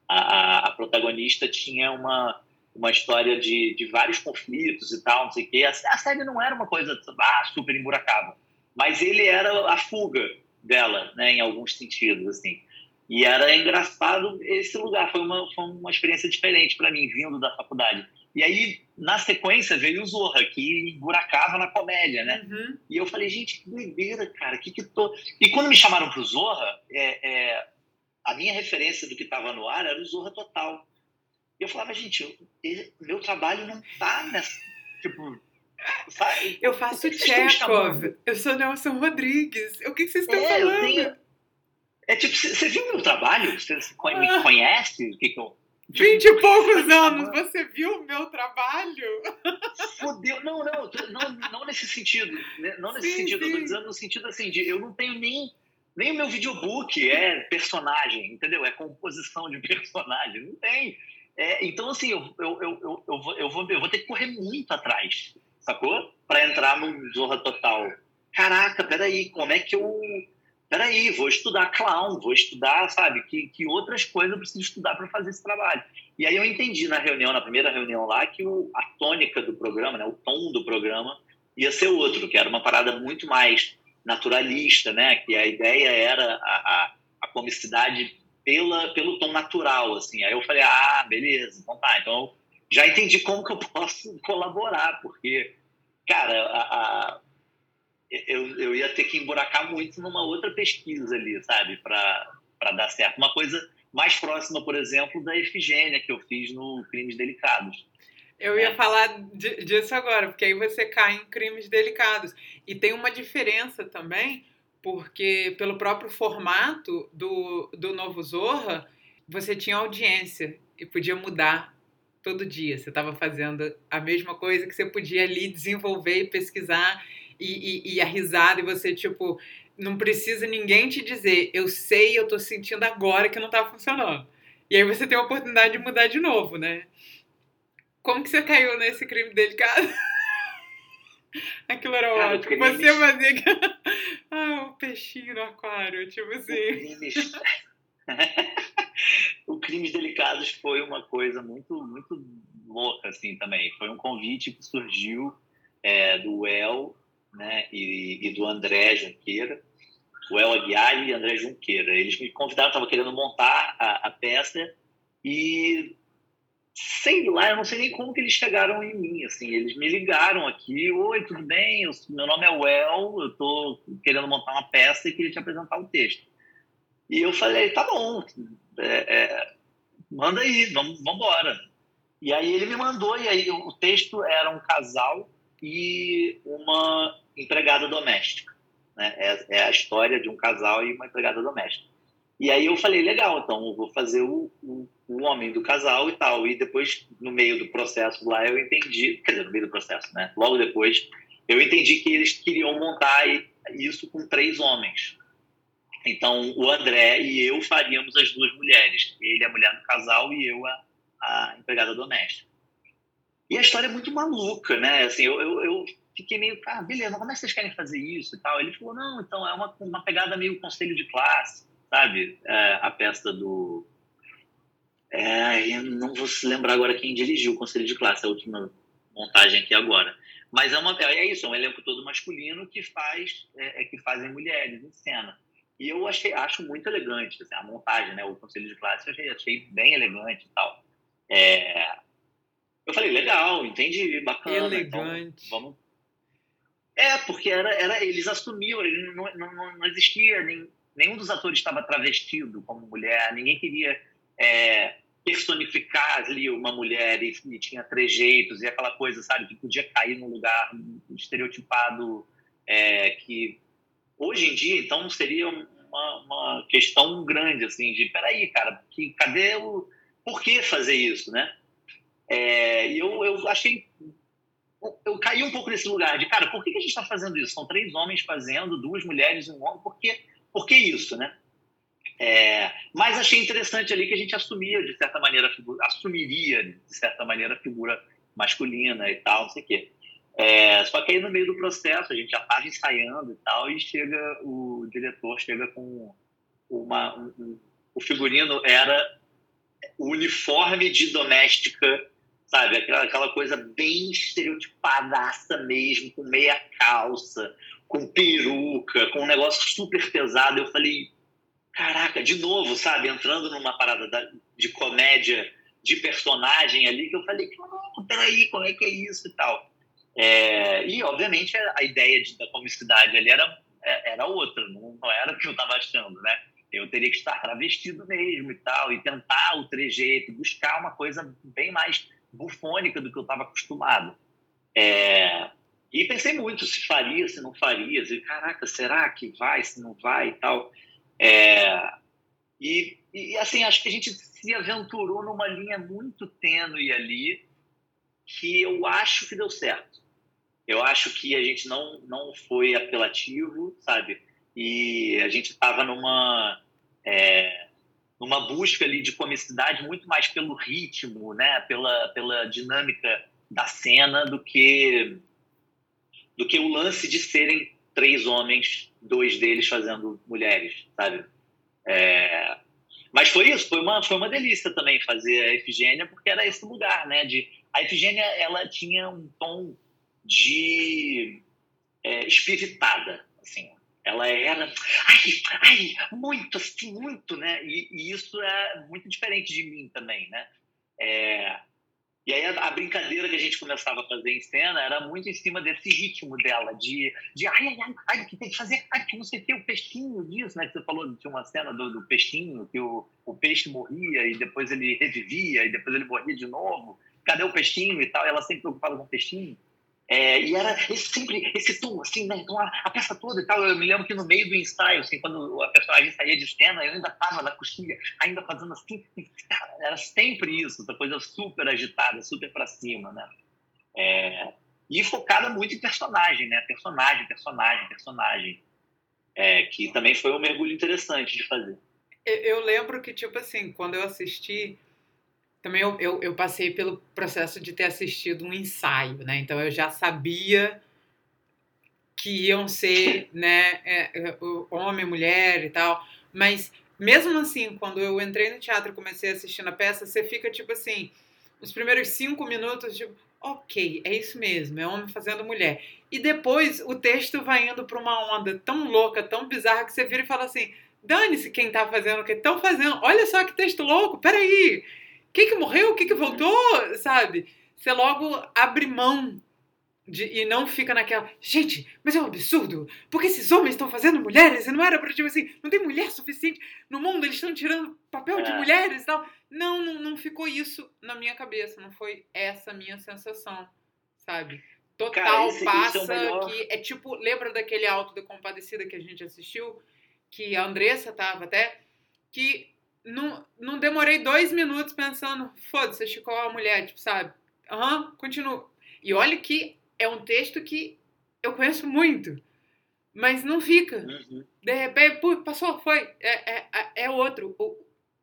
[SPEAKER 3] A, a, a protagonista tinha uma, uma história de, de vários conflitos e tal, não sei o quê. A, a série não era uma coisa ah, super emburacada, mas ele era a fuga dela, né? Em alguns sentidos, assim. E era engraçado esse lugar, foi uma, foi uma experiência diferente para mim, vindo da faculdade. E aí, na sequência, veio o Zorra, que buracava na comédia, né? Uhum. E eu falei, gente, que doideira, cara, que que tô... E quando me chamaram pro Zorra, é, é, a minha referência do que estava no ar era o Zorra Total. E eu falava, gente, eu, meu trabalho não tá nessa... Tipo,
[SPEAKER 2] sabe? Eu faço Chekhov, eu sou Nelson Rodrigues. O que, que vocês estão é, falando? Tenho
[SPEAKER 3] é tipo, você viu meu trabalho? Você me ah. conhece? O que, que eu.
[SPEAKER 2] Vinte e poucos anos, você viu o meu trabalho?
[SPEAKER 3] Fudeu. Não, não, não, não nesse sentido. Né, não nesse sim, sentido, sim. eu tô dizendo no sentido assim, de eu não tenho nem. Nem o meu videobook é personagem, entendeu? É composição de [laughs] personagem. Não tem. É, então, assim, eu, eu, eu, eu, vou, eu, vou, eu vou ter que correr muito atrás, sacou? Para entrar no Zorra Total. Caraca, peraí, como é que eu peraí, vou estudar clown, vou estudar, sabe, que, que outras coisas eu preciso estudar para fazer esse trabalho. E aí eu entendi na reunião, na primeira reunião lá, que o, a tônica do programa, né, o tom do programa, ia ser outro, que era uma parada muito mais naturalista, né, que a ideia era a, a, a comicidade pela, pelo tom natural, assim. Aí eu falei, ah, beleza, então tá, então já entendi como que eu [laughs] posso colaborar, porque, cara, a, a eu, eu ia ter que emburacar muito numa outra pesquisa ali, sabe, para dar certo. Uma coisa mais próxima, por exemplo, da Efigênia, que eu fiz no Crimes Delicados.
[SPEAKER 2] Eu ia é. falar disso agora, porque aí você cai em crimes delicados. E tem uma diferença também, porque pelo próprio formato do, do Novo Zorra, você tinha audiência e podia mudar todo dia. Você estava fazendo a mesma coisa que você podia ali desenvolver e pesquisar e, e, e a risada, e você, tipo, não precisa ninguém te dizer, eu sei, eu tô sentindo agora que não tá funcionando. E aí você tem a oportunidade de mudar de novo, né? Como que você caiu nesse crime delicado? [laughs] Aquilo era Cara, ótimo. Você fazia. [laughs] ah, o um peixinho no aquário, tipo assim.
[SPEAKER 3] O crimes... [laughs] o crimes Delicados foi uma coisa muito, muito louca, assim, também. Foi um convite que surgiu é, do El né, e, e do André Junqueira, o El Aguiar e André Junqueira. Eles me convidaram, estava querendo montar a, a, peça e sei lá, eu não sei nem como que eles chegaram em mim, assim, eles me ligaram aqui, oi, tudo bem? Eu, meu nome é Well, eu estou querendo montar uma peça e queria te apresentar um texto. E eu falei, tá bom, é, é, manda aí, vamos embora. E aí ele me mandou, e aí o texto era um casal e uma empregada doméstica. Né? É, é, a história de um casal e uma empregada doméstica. E aí eu falei, legal, então eu vou fazer o, o, o, homem do casal e tal. E depois, no meio do processo lá, eu entendi, quer dizer, no meio do processo, né? Logo depois, eu entendi que eles queriam montar isso com três homens. Então, o André e eu faríamos as duas mulheres. Ele, a mulher do casal, e eu, a, a empregada doméstica. E a história é muito maluca, né? Assim, eu, eu, eu fiquei meio, ah, beleza, como é que vocês querem fazer isso e tal? Ele falou, não, então é uma, uma pegada meio conselho de classe, sabe? É, a peça do... É, eu não vou se lembrar agora quem dirigiu o conselho de classe, a última montagem aqui agora. Mas é, uma, é isso, é um elenco todo masculino que faz, é, é que fazem mulheres em cena. E eu achei, acho muito elegante assim, a montagem, né? O conselho de classe eu achei, achei bem elegante e tal. É, eu falei, legal, entendi, bacana. Então Elegante. Então, vamos. É, porque era, era, eles assumiam, não, não, não existia, nem, nenhum dos atores estava travestido como mulher, ninguém queria é, personificar ali uma mulher e, e, tinha trejeitos e aquela coisa, sabe, que podia cair num lugar estereotipado é, que hoje em dia, então, seria uma, uma, questão grande, assim, de peraí, cara, que, cadê o. Por que fazer isso, né? É, eu, eu achei. Eu caí um pouco nesse lugar de, cara, por que, que a gente está fazendo isso? São três homens fazendo, duas mulheres e um homem, por que, por que isso, né? É, mas achei interessante ali que a gente assumia, de certa maneira, assumiria, de certa maneira, a figura masculina e tal, não sei o quê. É, só que aí no meio do processo, a gente já estava ensaiando e tal, e chega o diretor chega com uma. Um, um, o figurino era o uniforme de doméstica, sabe? Aquela, aquela coisa bem estereotipadaça mesmo, com meia calça, com peruca, com um negócio super pesado. Eu falei, caraca, de novo, sabe? Entrando numa parada da, de comédia de personagem ali, que eu falei, peraí, como é que é isso e tal. É, e, obviamente, a ideia de, da comicidade ali era, é, era outra, não, não era o que eu estava achando, né? Eu teria que estar travestido mesmo e tal, e tentar o trejeito, buscar uma coisa bem mais bufônica do que eu estava acostumado. É, e pensei muito se faria, se não faria. E, caraca, será que vai, se não vai e tal. É, e, e, assim, acho que a gente se aventurou numa linha muito tênue ali, que eu acho que deu certo. Eu acho que a gente não, não foi apelativo, sabe? E a gente estava numa, é, numa busca ali de comicidade muito mais pelo ritmo, né? Pela, pela dinâmica da cena do que do que o lance de serem três homens, dois deles fazendo mulheres, sabe? É, mas foi isso, foi uma, foi uma delícia também fazer a Efigênia, porque era esse lugar, né? De, a Efigênia, ela tinha um tom de é, espiritada, assim. Ela era, ai, ai, muito, assim, muito, né? E, e isso é muito diferente de mim também, né? É, e aí a, a, brincadeira que a gente começava a fazer em cena era muito em cima desse ritmo dela, de, de ai, ai, ai, ai, que tem que fazer, ai, que não sei o que, o peixinho disso, né? Que você falou, tinha uma cena do, do peixinho, que o, o peixe morria e depois ele revivia e depois ele morria de novo. Cadê o peixinho e tal? Ela sempre preocupada com o peixinho. É, e era esse, sempre esse tom, assim, né? Então, a, a, peça toda e tal. Eu me lembro que no meio do ensaio, assim, quando a personagem saía de cena, eu ainda estava na coxinha, ainda fazendo assim. Era sempre isso, essa coisa super agitada, super para cima, né? É, e focada muito em personagem, né? Personagem, personagem, personagem. É, que também foi um mergulho interessante de fazer.
[SPEAKER 2] Eu lembro que, tipo assim, quando eu assisti também eu, eu, eu, passei pelo processo de ter assistido um ensaio, né? Então eu já sabia que iam ser, [laughs] né, é, é, homem, mulher e tal. Mas mesmo assim, quando eu entrei no teatro e comecei a assistir na peça, você fica tipo assim, os primeiros cinco minutos, tipo, ok, é isso mesmo, é homem fazendo mulher. E depois o texto vai indo para uma onda tão louca, tão bizarra, que você vira e fala assim: dane-se quem tá fazendo o que estão fazendo, olha só que texto louco, peraí que que morreu? O que que voltou? Sabe? Você logo abre mão de, e não fica naquela, gente, mas é um absurdo, porque esses homens estão fazendo mulheres e não era pra, tipo assim, não tem mulher suficiente no mundo, eles estão tirando papel de é. mulheres e tal. Não, não, não ficou isso na minha cabeça, não foi essa minha sensação, sabe? Total Cara, esse, passa esse é que é tipo, lembra daquele Alto da Compadecida que a gente assistiu? Que a Andressa tava até, que não, não demorei dois minutos pensando, foda-se, esticou a mulher, tipo, sabe? Aham, uhum, continua. E olha que é um texto que eu conheço muito, mas não fica. Uhum. De repente, pô, passou, foi. É, é, é, é outro. O,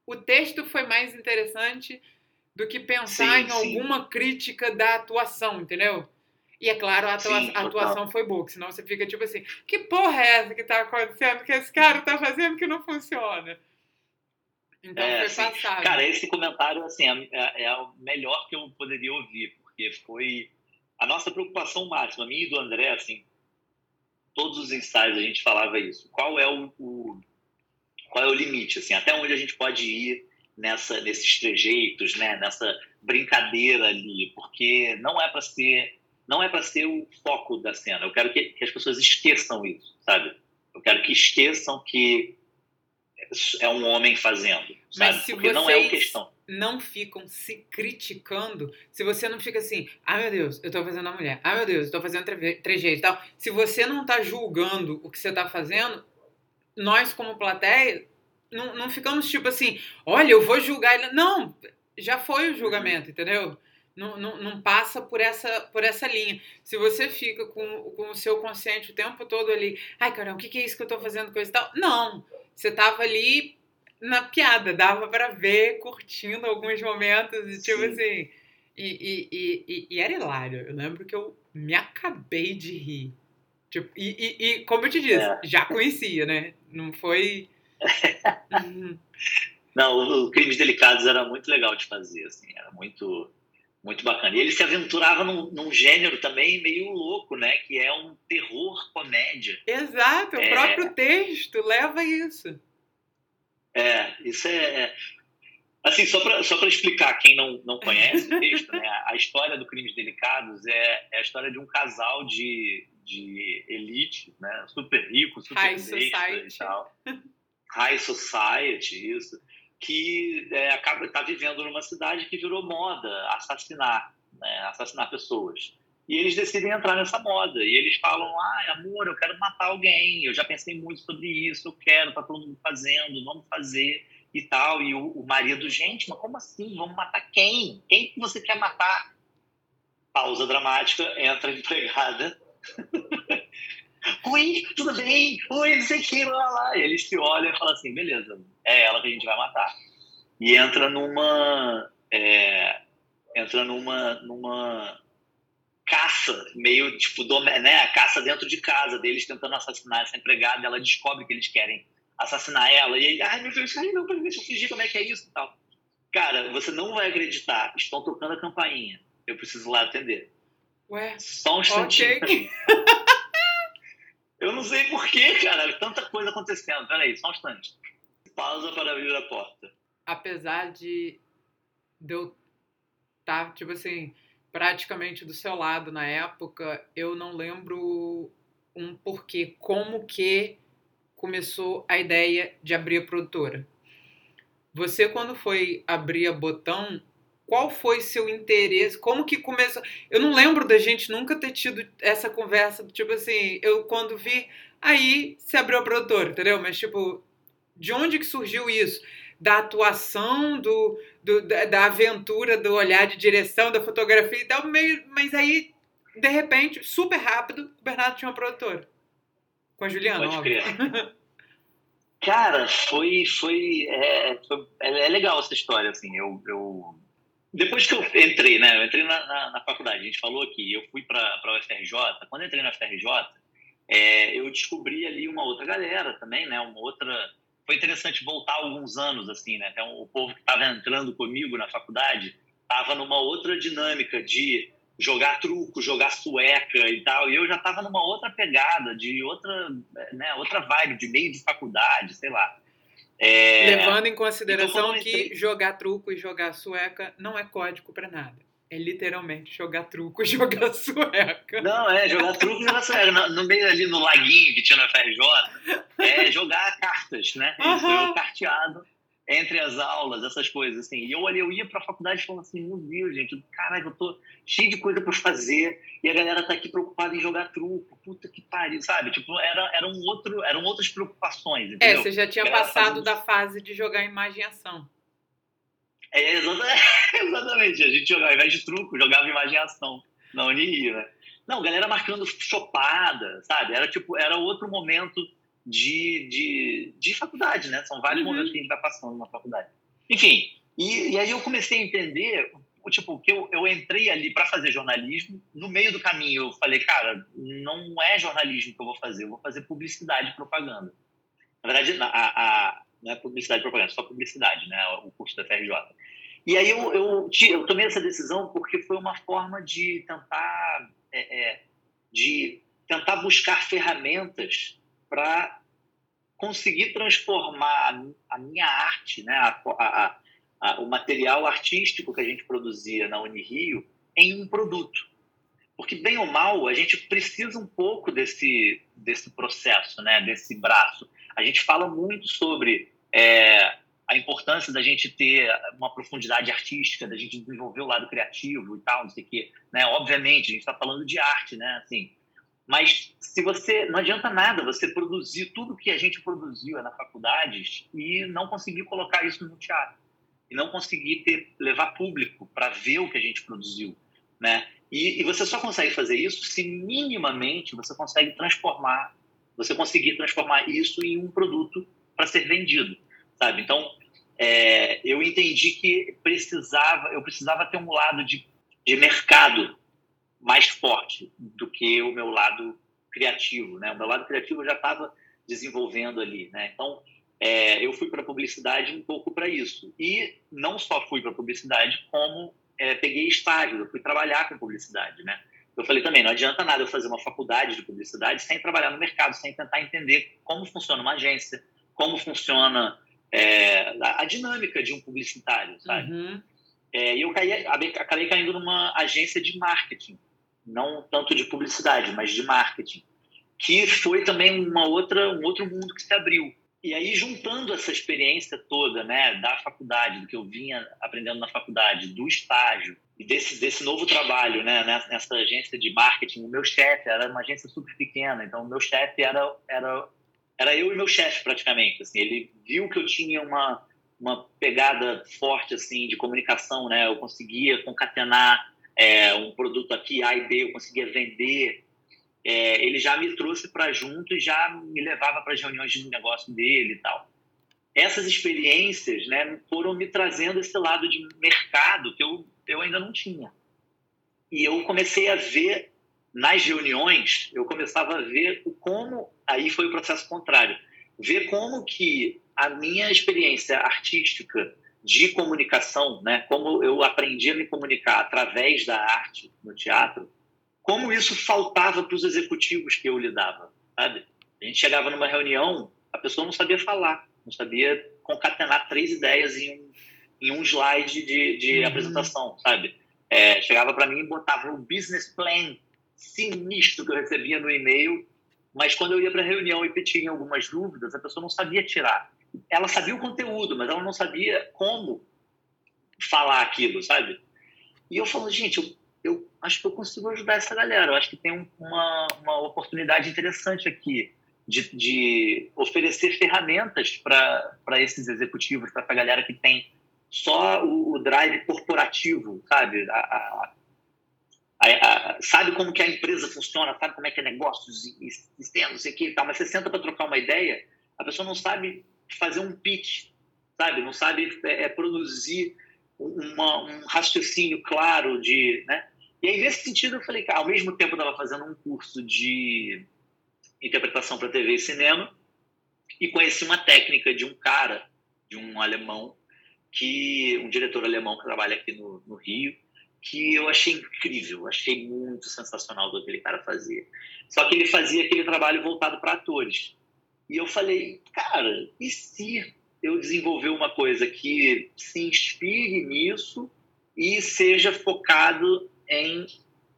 [SPEAKER 2] o texto foi mais interessante do que pensar sim, em sim. alguma crítica da atuação, entendeu? E é claro, a, atua sim, a atuação foi boa, senão você fica tipo assim, que porra é essa que tá acontecendo, que esse cara tá fazendo que não funciona? Então é, foi assim, passado.
[SPEAKER 3] Cara, esse comentário assim, é, é, é, o melhor que eu poderia ouvir, porque foi a nossa preocupação máxima, minha e do André, assim, todos os ensaios a gente falava isso. Qual é o, o qual é o limite, assim, até onde a gente pode ir nessa nesses trejeitos, né, nessa brincadeira ali, porque não é para ser não é para ser o foco da cena. Eu quero que, que as pessoas esqueçam isso, sabe? Eu quero que esqueçam que é um homem fazendo, sabe?
[SPEAKER 2] Mas se Porque não é uma questão. Não ficam se criticando, se você não fica assim, ah meu Deus, eu tô fazendo a mulher, ah meu Deus, eu tô fazendo trejeito e tal. Se você não tá julgando o que você tá fazendo, nós, como plateia, não, não ficamos tipo assim, olha, eu vou julgar ele. Não, já foi o julgamento, entendeu? Não, não, não, passa por essa, por essa linha. Se você fica com, com o seu consciente o tempo todo ali, ai caramba, o que, que é isso que eu tô fazendo com isso e tal? Não, você tava ali na piada, dava para ver, curtindo alguns momentos, e tipo Sim. assim. E, e, e, e, era hilário. Eu lembro que eu me acabei de rir. Tipo, e, e, como eu te disse, é. já conhecia, né? Não foi. [laughs]
[SPEAKER 3] uhum. Não, o, o Crimes Delicados era muito legal de fazer, assim, era muito muito bacana. E ele se aventurava num, num, gênero também meio louco, né? Que é um terror comédia.
[SPEAKER 2] Exato, é... o próprio texto leva isso.
[SPEAKER 3] É, isso é. é assim, só para só explicar quem não, não conhece o texto, né? A história do Crimes Delicados é, é a história de um casal de, de elite, né? Super rico, super
[SPEAKER 2] High
[SPEAKER 3] e tal. High society, isso que é, acaba tá vivendo numa cidade que virou moda assassinar, né, assassinar pessoas. E eles decidem entrar nessa moda. E eles falam: ah, amor, eu quero matar alguém. Eu já pensei muito sobre isso. Eu quero, tá todo mundo fazendo, vamos fazer e tal. E o, o marido, gente, mas como assim? Vamos matar quem? Quem que você quer matar? Pausa dramática, entra a empregada. [laughs] Oi, tudo bem? Oi, não sei o que, lá, lá. E eles se olham e falam assim: beleza, é ela que a gente vai matar. E entra numa. É, entra numa, numa caça, meio tipo, do, né? A caça dentro de casa deles tentando assassinar essa empregada. Ela descobre que eles querem assassinar ela. E aí, ai meu Deus, ai não, deixa eu fingir como é que é isso e tal. Cara, você não vai acreditar. Estão tocando a campainha. Eu preciso lá atender.
[SPEAKER 2] Ué?
[SPEAKER 3] Só um instantinho. Okay. [laughs] eu não sei porquê, cara. Tanta coisa acontecendo. Peraí, só um instante pausa para abrir a porta.
[SPEAKER 2] Apesar de, de eu estar, tá, tipo assim, praticamente do seu lado na época, eu não lembro um porquê, como que começou a ideia de abrir a produtora. Você, quando foi abrir a Botão, qual foi seu interesse? Como que começou? Eu não lembro da gente nunca ter tido essa conversa, tipo assim, eu quando vi, aí se abriu a produtora, entendeu? Mas, tipo, de onde que surgiu isso? Da atuação, do, do da, da, aventura, do olhar de direção, da fotografia e tal, meio, mas aí, de repente, super rápido, o Bernardo tinha uma produtora. Com a Juliana,
[SPEAKER 3] Pode óbvio. [laughs] Cara, foi, foi, é, foi, é, legal essa história, assim, eu, eu depois que eu entrei, né, eu entrei na, na, na faculdade, a gente falou aqui, eu fui para a UFRJ, quando eu entrei na UFRJ, é, eu descobri ali uma outra galera também, né, uma outra foi interessante voltar alguns anos, assim, né? Então, o povo que estava entrando comigo na faculdade estava numa outra dinâmica de jogar truco, jogar sueca e tal, e eu já estava numa outra pegada, de outra, né, outra vibe, de meio de faculdade, sei lá.
[SPEAKER 2] É... Levando em consideração então, que jogar truco e jogar sueca não é código para nada. É literalmente jogar truco e [laughs] jogar sueca.
[SPEAKER 3] Não, é jogar truco e jogar sueca. No, no, meio ali no laguinho que tinha na FRJ, é jogar cartas, né? Isso, uhum. eu carteado entre as aulas, essas coisas, assim. E eu, eu ia pra faculdade falando assim, meu Deus, gente, caralho, eu tô cheio de coisa pra fazer e a galera tá aqui preocupada em jogar truco. Puta que pariu, sabe? Tipo, era, era um outro, eram outras preocupações, é, entendeu?
[SPEAKER 2] É, você já tinha passado da fase de jogar imaginação.
[SPEAKER 3] É, [laughs] exatamente. A gente jogava, ao invés de truco, jogava imaginação na Unirio, né? Não, galera marcando chopada, sabe? Era tipo, era outro momento de, de, de faculdade, né? São vários uhum. momentos que a gente vai passando na faculdade. Enfim, e, e aí eu comecei a entender, tipo, que eu, eu entrei ali para fazer jornalismo, no meio do caminho eu falei, cara, não é jornalismo que eu vou fazer, eu vou fazer publicidade e propaganda. Na verdade, a, a, não é publicidade e propaganda, só publicidade, né? O curso da FRJ. E aí eu, eu, eu tomei essa decisão porque foi uma forma de tentar, é, é, de tentar buscar ferramentas para conseguir transformar a minha arte, né? A, a, a, o material artístico que a gente produzia na Unirio em um produto. Porque, bem ou mal, a gente precisa um pouco desse, desse processo, né? desse braço. A gente fala muito sobre é, a importância da gente ter uma profundidade artística, da gente desenvolver o lado criativo e tal, não sei o quê. Né? Obviamente, a gente está falando de arte, né? Assim, Mas se você não adianta nada você produzir tudo que a gente produziu na faculdade e não conseguir colocar isso no teatro e não conseguir ter levar público para ver o que a gente produziu, né? E, e, você só consegue fazer isso se minimamente você consegue transformar, você conseguir transformar isso em um produto para ser vendido, sabe? Então é, eu entendi que precisava, eu precisava ter um lado de, de mercado mais forte do que o meu lado criativo, né? O meu lado criativo eu já estava desenvolvendo ali, né? Então, é, eu fui para a publicidade um pouco para isso. E não só fui para a publicidade, como é, peguei estágio, eu fui trabalhar com publicidade, né? Eu falei também, não adianta nada eu fazer uma faculdade de publicidade sem trabalhar no mercado, sem tentar entender como funciona uma agência, como funciona é, a, a, dinâmica de um publicitário, sabe? Uhum. É, e eu caí, acabei caindo numa agência de marketing, não tanto de publicidade, mas de marketing, que foi também uma outra, um outro mundo que se abriu. E aí, juntando essa experiência toda, né, da faculdade, do que eu vinha aprendendo na faculdade, do estágio e desse, desse novo trabalho, né, nessa agência de marketing, o meu chefe era uma agência super pequena, então o meu chefe era, era, era eu e meu chefe praticamente, assim, ele viu que eu tinha uma, uma pegada forte, assim, de comunicação, né, eu conseguia concatenar é, um produto aqui, A e B, eu conseguia vender. É, ele já me trouxe para junto e já me levava para as reuniões de negócio dele e tal. Essas experiências né, foram me trazendo esse lado de mercado que eu, eu ainda não tinha. E eu comecei a ver nas reuniões, eu começava a ver como, aí foi o processo contrário, ver como que a minha experiência artística de comunicação, né? Como eu aprendi a me comunicar através da arte no teatro, como isso faltava para os executivos que eu lidava, sabe? A gente chegava numa reunião, a pessoa não sabia falar, não sabia concatenar três ideias em um, em um slide de, de uhum. apresentação, sabe? É, chegava para mim e botava um business plan sinistro que eu recebia no e-mail, mas quando eu ia para a reunião e tinha algumas dúvidas, a pessoa não sabia tirar ela sabia o conteúdo, mas ela não sabia como falar aquilo, sabe? E eu falo, gente, eu, eu acho que eu consigo ajudar essa galera. Eu acho que tem uma, uma oportunidade interessante aqui de, de oferecer ferramentas para esses executivos, para essa galera que tem só o, o drive corporativo, sabe? A, a, a, sabe como que a empresa funciona, sabe como é que é negócios, sei o que e tal, mas você senta para trocar uma ideia, a pessoa não sabe fazer um pitch, sabe? Não sabe é, é, produzir uma, um raciocínio claro de, né? E aí, nesse sentido, eu falei, cara, ao mesmo tempo eu estava fazendo um curso de interpretação para TV e cinema e conheci uma técnica de um cara, de um alemão, que um diretor alemão que trabalha aqui no, no Rio, que eu achei incrível, achei muito sensacional do que aquele cara fazia. Só que ele fazia aquele trabalho voltado para atores. E eu falei, cara, e se eu desenvolver uma coisa que se inspire nisso e seja focado em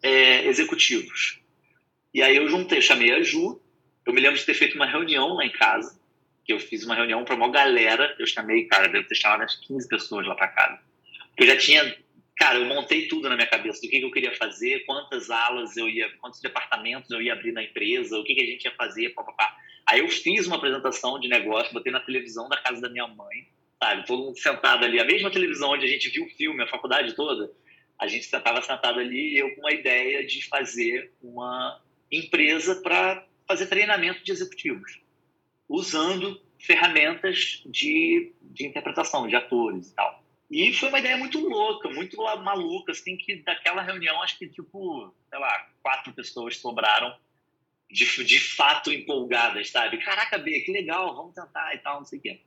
[SPEAKER 3] é, executivos? E aí eu juntei, chamei a Ju, eu me lembro de ter feito uma reunião lá em casa, que eu fiz uma reunião para uma galera, eu chamei, cara, deve ter chamado umas 15 pessoas lá para casa. Eu já tinha, cara, eu montei tudo na minha cabeça, do que, eu queria fazer, quantas alas eu ia, quantos departamentos eu ia abrir na empresa, o que, que a gente ia fazer, papapá. Aí eu fiz uma apresentação de negócio, botei na televisão da casa da minha mãe, sabe? Todo mundo sentado ali, a mesma televisão onde a gente viu o filme, a faculdade toda, a gente estava sentado ali e eu com uma ideia de fazer uma empresa para fazer treinamento de executivos, usando ferramentas de, de interpretação de atores e tal. E foi uma ideia muito louca, muito maluca, assim, que daquela reunião, acho que, tipo, sei lá, quatro pessoas sobraram de, de fato empolgadas, sabe? Caraca, B, que legal, vamos tentar e tal, não sei o quê.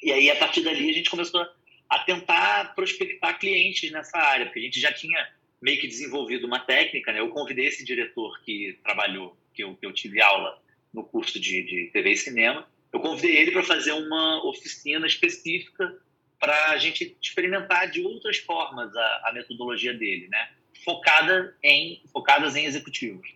[SPEAKER 3] E aí, a partir dali, a gente começou a tentar prospectar clientes nessa área, porque a gente já tinha meio que desenvolvido uma técnica, né? Eu convidei esse diretor que trabalhou, que eu, que eu tive aula no curso de, de TV e cinema, eu convidei ele para fazer uma oficina específica para a gente experimentar de outras formas a, a metodologia dele, né? Focada em, focadas em executivos.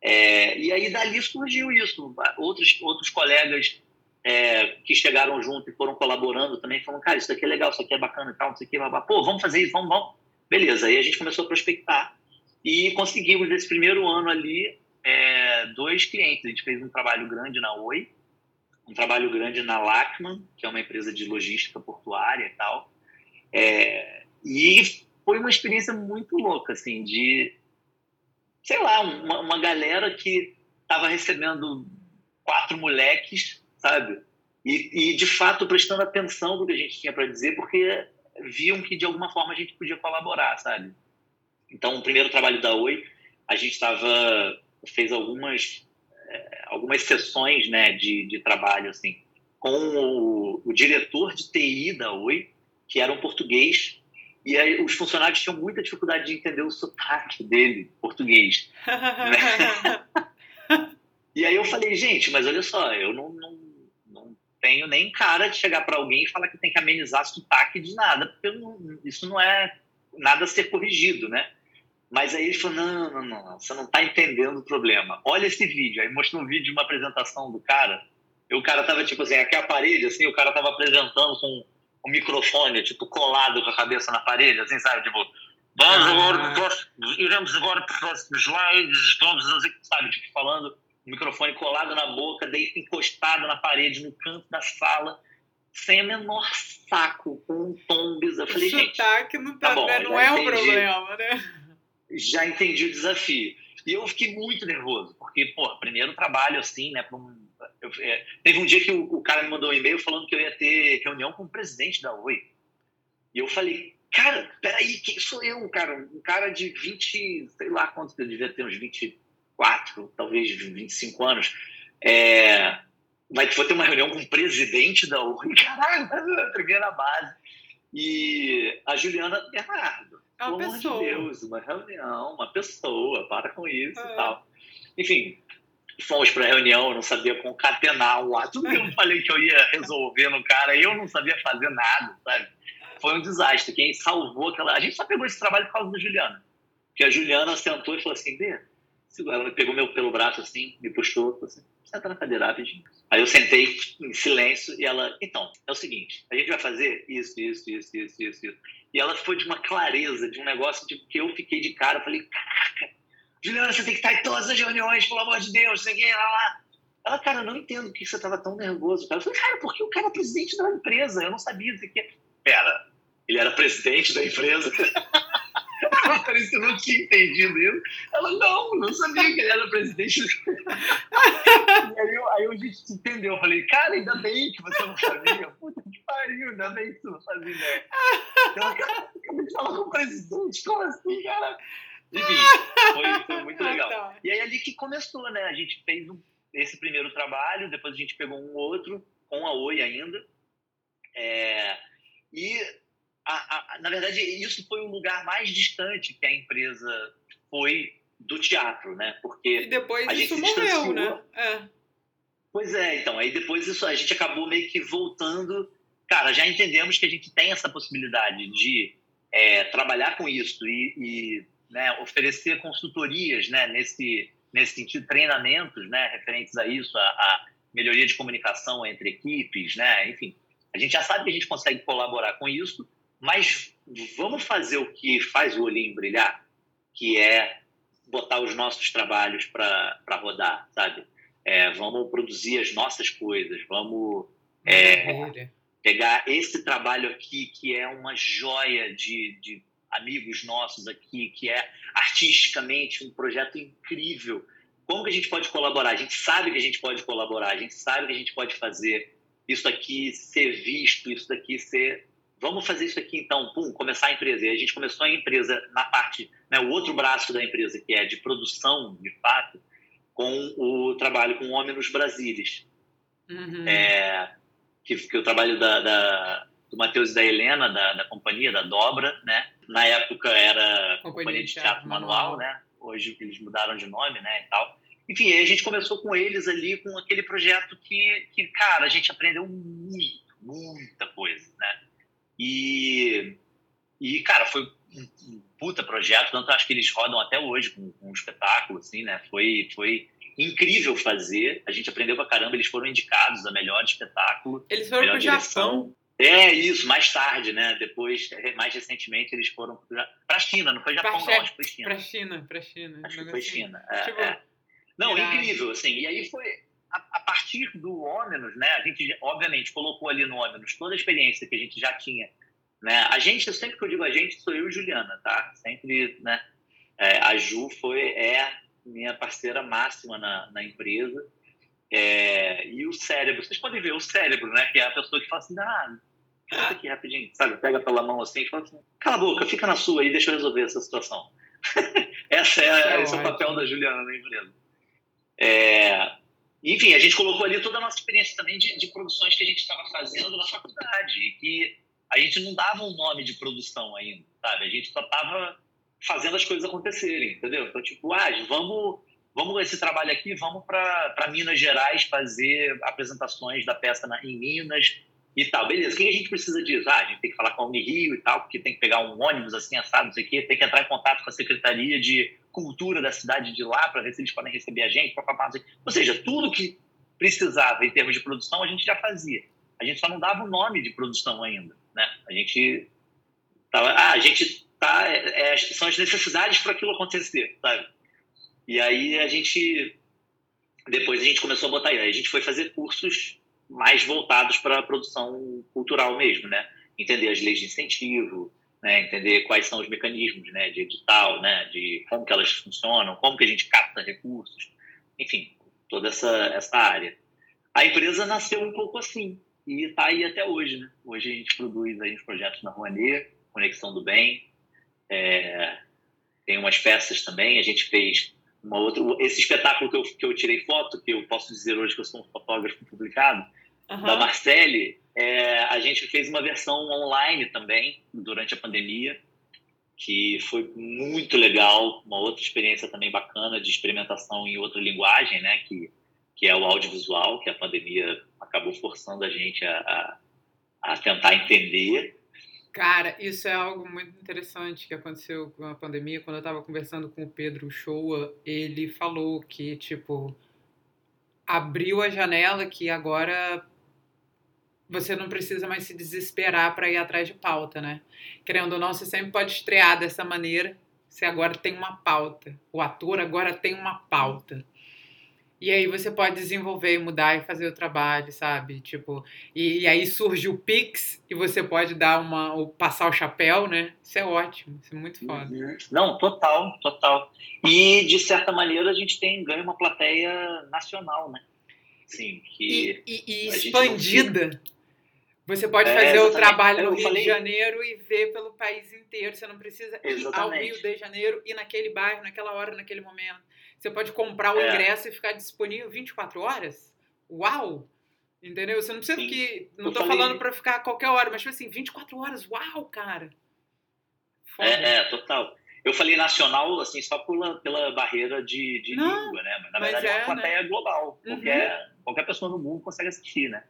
[SPEAKER 3] É, e aí dali surgiu isso. Outros, outros colegas é, que chegaram junto e foram colaborando também falaram, cara, isso aqui é legal, isso aqui é bacana e tal, isso aqui, blá, pô, vamos fazer isso, vamos, vamos. Beleza, aí a gente começou a prospectar e conseguimos nesse primeiro ano ali é, dois clientes. A gente fez um trabalho grande na Oi, um trabalho grande na Lachman, que é uma empresa de logística portuária e tal. É, e foi uma experiência muito louca, assim, de, sei lá, uma, uma galera que estava recebendo quatro moleques, sabe? E, e, de fato, prestando atenção no que a gente tinha para dizer, porque viam que, de alguma forma, a gente podia colaborar, sabe? Então, o primeiro trabalho da Oi, a gente estava fez algumas algumas sessões né, de, de trabalho assim com o, o, diretor de TI da Oi, que era um português, e aí os funcionários tinham muita dificuldade de entender o sotaque dele, português. né? [laughs] e aí eu falei, gente, mas olha só, eu não, não, não tenho nem cara de chegar para alguém e falar que tem que amenizar sotaque de nada, porque não, isso não é nada a ser corrigido, né? Mas aí ele falou: não, não, não, você não está entendendo o problema. Olha esse vídeo. Aí mostrou um vídeo de uma apresentação do cara. E o cara tava, tipo assim, aqui a parede, assim, o cara tava apresentando com um microfone, tipo, colado com a cabeça na parede, assim, sabe? Tipo, vamos agora, iremos agora para os próximos slides, vamos, sabe? Tipo, falando, o microfone colado na boca, daí encostado na parede, no canto da sala sem a menor saco, com um tom bizarro. Eu falei, gente.
[SPEAKER 2] Sotaque não, tá, tá bom, não é um problema, né?
[SPEAKER 3] Já entendi o desafio. E eu fiquei muito nervoso, porque, pô, primeiro trabalho assim, né? Um, eu, é, teve um dia que o, o, cara me mandou um e-mail falando que eu ia ter reunião com o presidente da Oi. E eu falei, cara, peraí, quem sou eu, cara? Um cara de 20, sei lá quanto eu devia ter, uns 24, talvez 25 anos. É, vai, vou ter uma reunião com o presidente da Oi. [laughs] Caralho, primeira base. E a Juliana Bernardo
[SPEAKER 2] é uma
[SPEAKER 3] Pelo
[SPEAKER 2] pessoa.
[SPEAKER 3] amor de Deus, uma reunião, uma pessoa, para com isso é. e tal. Enfim, fomos para a reunião, eu não sabia concatenar o ato. Eu [laughs] falei que eu ia resolver no cara, eu não sabia fazer nada, sabe? Foi um desastre. Quem salvou aquela. A gente só pegou esse trabalho por causa da Juliana. Porque a Juliana sentou e falou assim: Bê, ela me pegou meu pelo braço assim, me puxou, falou assim: senta na cadeira rapidinho. Aí eu sentei em silêncio e ela, então, é o seguinte, a gente vai fazer isso, isso, isso, isso, isso, isso. E ela foi de uma clareza, de um negócio de que eu fiquei de cara. Falei, caraca, Juliana, você tem que estar em todas as reuniões, pelo amor de Deus, você quer lá, lá. Ela, cara, eu não entendo que você estava tão nervoso. Eu falei, cara, porque o cara é presidente da empresa, eu não sabia isso aqui. Pera, ele era presidente da empresa? [laughs] Ela parecia que não tinha entendido isso. Ela, não, não sabia que ele era presidente. [laughs] e aí, aí a gente entendeu. Eu falei, cara, ainda bem que você não sabia. Puta que pariu, ainda bem que você não fazia ideia. Ela, cara, acabei de falar com o presidente, como assim, cara? Enfim, foi, foi muito legal. Tá. E aí ali que começou, né? A gente fez um, esse primeiro trabalho, depois a gente pegou um outro, com a Oi ainda. É, e a, a, na verdade, isso foi o lugar mais distante que a empresa foi do teatro, né? Porque
[SPEAKER 2] e depois a isso morreu, né? É.
[SPEAKER 3] Pois é, então, aí depois isso a gente acabou meio que voltando. Cara, já entendemos que a gente tem essa possibilidade de é, trabalhar com isso e, e né, oferecer consultorias, né, nesse nesse sentido, treinamentos, né, referentes a isso, a, a melhoria de comunicação entre equipes, né, enfim. A gente já sabe que a gente consegue colaborar com isso, mas vamos fazer o que faz o olhinho brilhar, que é botar os nossos trabalhos para rodar, sabe? É, vamos produzir as nossas coisas, vamos é, pegar esse trabalho aqui, que é uma joia de, de amigos nossos aqui, que é artisticamente um projeto incrível. Como que a gente pode colaborar? A gente sabe que a gente pode colaborar, a gente sabe que a gente pode fazer isso aqui ser visto, isso daqui ser vamos fazer isso aqui então, pum, começar a empresa. E a gente começou a empresa na parte, né, o outro braço da empresa, que é de produção, de fato, com o trabalho com Homem nos Brasilis. Uhum. É, que, que o trabalho da, da, do Matheus e da Helena, da, da companhia, da Dobra, né? Na época era Companhia, companhia de Teatro, manual, manual, né? Hoje eles mudaram de nome, né, e tal. Enfim, a gente começou com eles ali, com aquele projeto que, que cara, a gente aprendeu muito, muita coisa, né? E, e cara, foi um, um puta projeto, tanto acho que eles rodam até hoje com, com um espetáculo, assim, né? Foi, foi incrível fazer. A gente aprendeu pra caramba, eles foram indicados a melhor espetáculo.
[SPEAKER 2] Eles foram pro Japão.
[SPEAKER 3] É isso, mais tarde, né? Depois, mais recentemente, eles foram para China, não foi Japão, pra não, acho que foi China.
[SPEAKER 2] Para China, para China.
[SPEAKER 3] Acho que foi China. É,
[SPEAKER 2] tipo,
[SPEAKER 3] é. Não, incrível, assim. E aí foi a, a, partir do ônibus, né? A gente, obviamente, colocou ali no ônibus toda a experiência que a gente já tinha. Né? A gente, sempre que eu digo a gente, sou eu e Juliana, tá? Sempre, né? É, a Ju foi, é minha parceira máxima na, na empresa. É, e o cérebro, vocês podem ver o cérebro, né? Que é a pessoa que fala assim, ah, Volta aqui rapidinho, sabe? Pega pela mão assim e fala assim: cala a boca, fica na sua aí, deixa eu resolver essa situação. [laughs] essa é, é esse é o papel da Juliana na empresa. É, enfim, a gente colocou ali toda a nossa experiência também de, de produções que a gente estava fazendo na faculdade, que a gente não dava um nome de produção ainda, sabe? A gente só estava fazendo as coisas acontecerem, entendeu? Então, tipo, ah, vamos, vamos esse trabalho aqui, vamos para Minas Gerais fazer apresentações da peça na, em Minas, e tal. Beleza, o que a gente precisa disso? Ah, a gente tem que falar com a Unirio e tal, porque tem que pegar um ônibus assim, assado, não sei o quê, tem que entrar em contato com a Secretaria de Cultura da cidade de lá para ver se eles podem receber a gente, papapá, Ou seja, tudo que precisava em termos de produção a gente já fazia. A gente só não dava o nome de produção ainda, né? A gente tava, ah, a gente tá, é, é são as necessidades para aquilo acontecer, sabe? E aí a gente depois a gente começou a botar aí, a gente foi fazer cursos mais voltados para a produção cultural mesmo, né? Entender as leis de incentivo, né? entender quais são os mecanismos né? de edital, né? de como que elas funcionam, como que a gente capta recursos, enfim, toda essa, essa área. A empresa nasceu um pouco assim e está aí até hoje. Né? Hoje a gente produz aí os projetos na Rouanet, Conexão do Bem, é, tem umas peças também, a gente fez uma outra. Esse espetáculo que eu, que eu tirei foto, que eu posso dizer hoje que eu sou um fotógrafo publicado, uhum. da Marcele, é, a gente fez uma versão online também durante a pandemia, que foi muito legal, uma outra experiência também bacana de experimentação em outra linguagem, né? Que, que é o audiovisual, que a pandemia acabou forçando a gente a, a, a tentar entender.
[SPEAKER 2] Cara, isso é algo muito interessante que aconteceu com a pandemia. Quando eu estava conversando com o Pedro Shoa, ele falou que, tipo, abriu a janela que agora você não precisa mais se desesperar para ir atrás de pauta, né? Querendo ou não, você sempre pode estrear dessa maneira. Você agora tem uma pauta. O ator agora tem uma pauta. E aí você pode desenvolver e mudar e fazer o trabalho, sabe? Tipo, e, e, aí surge o Pix e você pode dar uma, ou passar o chapéu, né? Isso é ótimo, isso é muito foda. Uhum.
[SPEAKER 3] Não, total, total. E de certa maneira a gente tem ganho uma plateia nacional, né?
[SPEAKER 2] Sim, que e, e, e expandida. Você pode é, fazer o trabalho no Rio falei... de Janeiro e ver pelo país inteiro. Você não precisa exatamente. ir ao Rio de Janeiro, ir naquele bairro, naquela hora, naquele momento. Você pode comprar o é. ingresso e ficar disponível 24 horas. Uau! Entendeu? Você não precisa Sim. que. Não estou falei... falando para ficar a qualquer hora, mas tipo assim, 24 horas. Uau, cara!
[SPEAKER 3] É, é, total. Eu falei nacional, assim, só pela, pela barreira de, de não, língua, né? Mas na verdade é, é uma plateia né? global. Uhum. Qualquer, qualquer pessoa no mundo consegue assistir, né?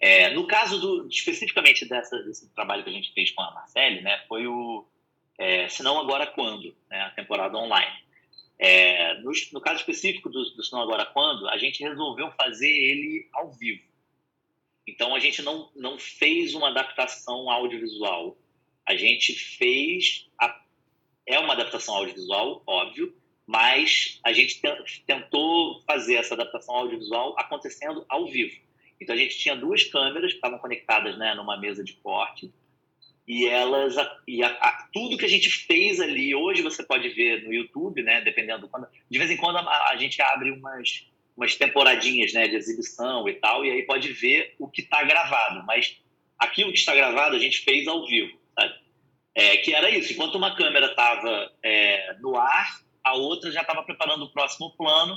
[SPEAKER 3] É, no caso do, especificamente dessa, desse trabalho que a gente fez com a Marcele, né, foi o é, Se Não Agora Quando, né, a temporada online. É, no, no, caso específico do, do Se Não Agora Quando, a gente resolveu fazer ele ao vivo. Então, a gente não, não fez uma adaptação audiovisual. A gente fez... A, é uma adaptação audiovisual, óbvio, mas a gente tentou fazer essa adaptação audiovisual acontecendo ao vivo. Então a gente tinha duas câmeras que estavam conectadas né, numa mesa de corte e elas e a, a, tudo que a gente fez ali hoje você pode ver no YouTube, né? Dependendo quando de vez em quando a, a gente abre umas umas temporadinhas né, de exibição e tal e aí pode ver o que está gravado, mas aquilo que está gravado a gente fez ao vivo, sabe? É, que era isso. Enquanto uma câmera estava é, no ar, a outra já estava preparando o próximo plano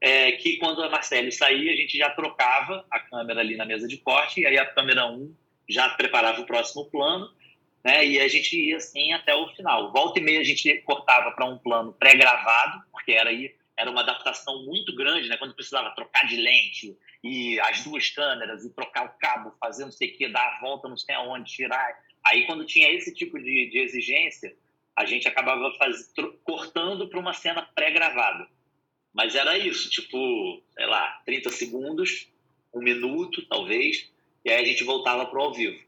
[SPEAKER 3] é, que quando a Marcele saía, a gente já trocava a câmera ali na mesa de corte, e aí a câmera 1 já preparava o próximo plano, né? E a gente ia assim até o final. Volta e meia a gente cortava para um plano pré-gravado, porque era aí era uma adaptação muito grande, né? Quando precisava trocar de lente e as duas câmeras e trocar o cabo, fazer não sei o que, dar a volta não sei aonde, tirar. Aí quando tinha esse tipo de, de exigência, a gente acabava faz... cortando para uma cena pré-gravada. Mas era isso, tipo, sei lá, 30 segundos, um minuto, talvez, e aí a gente voltava para o ao vivo.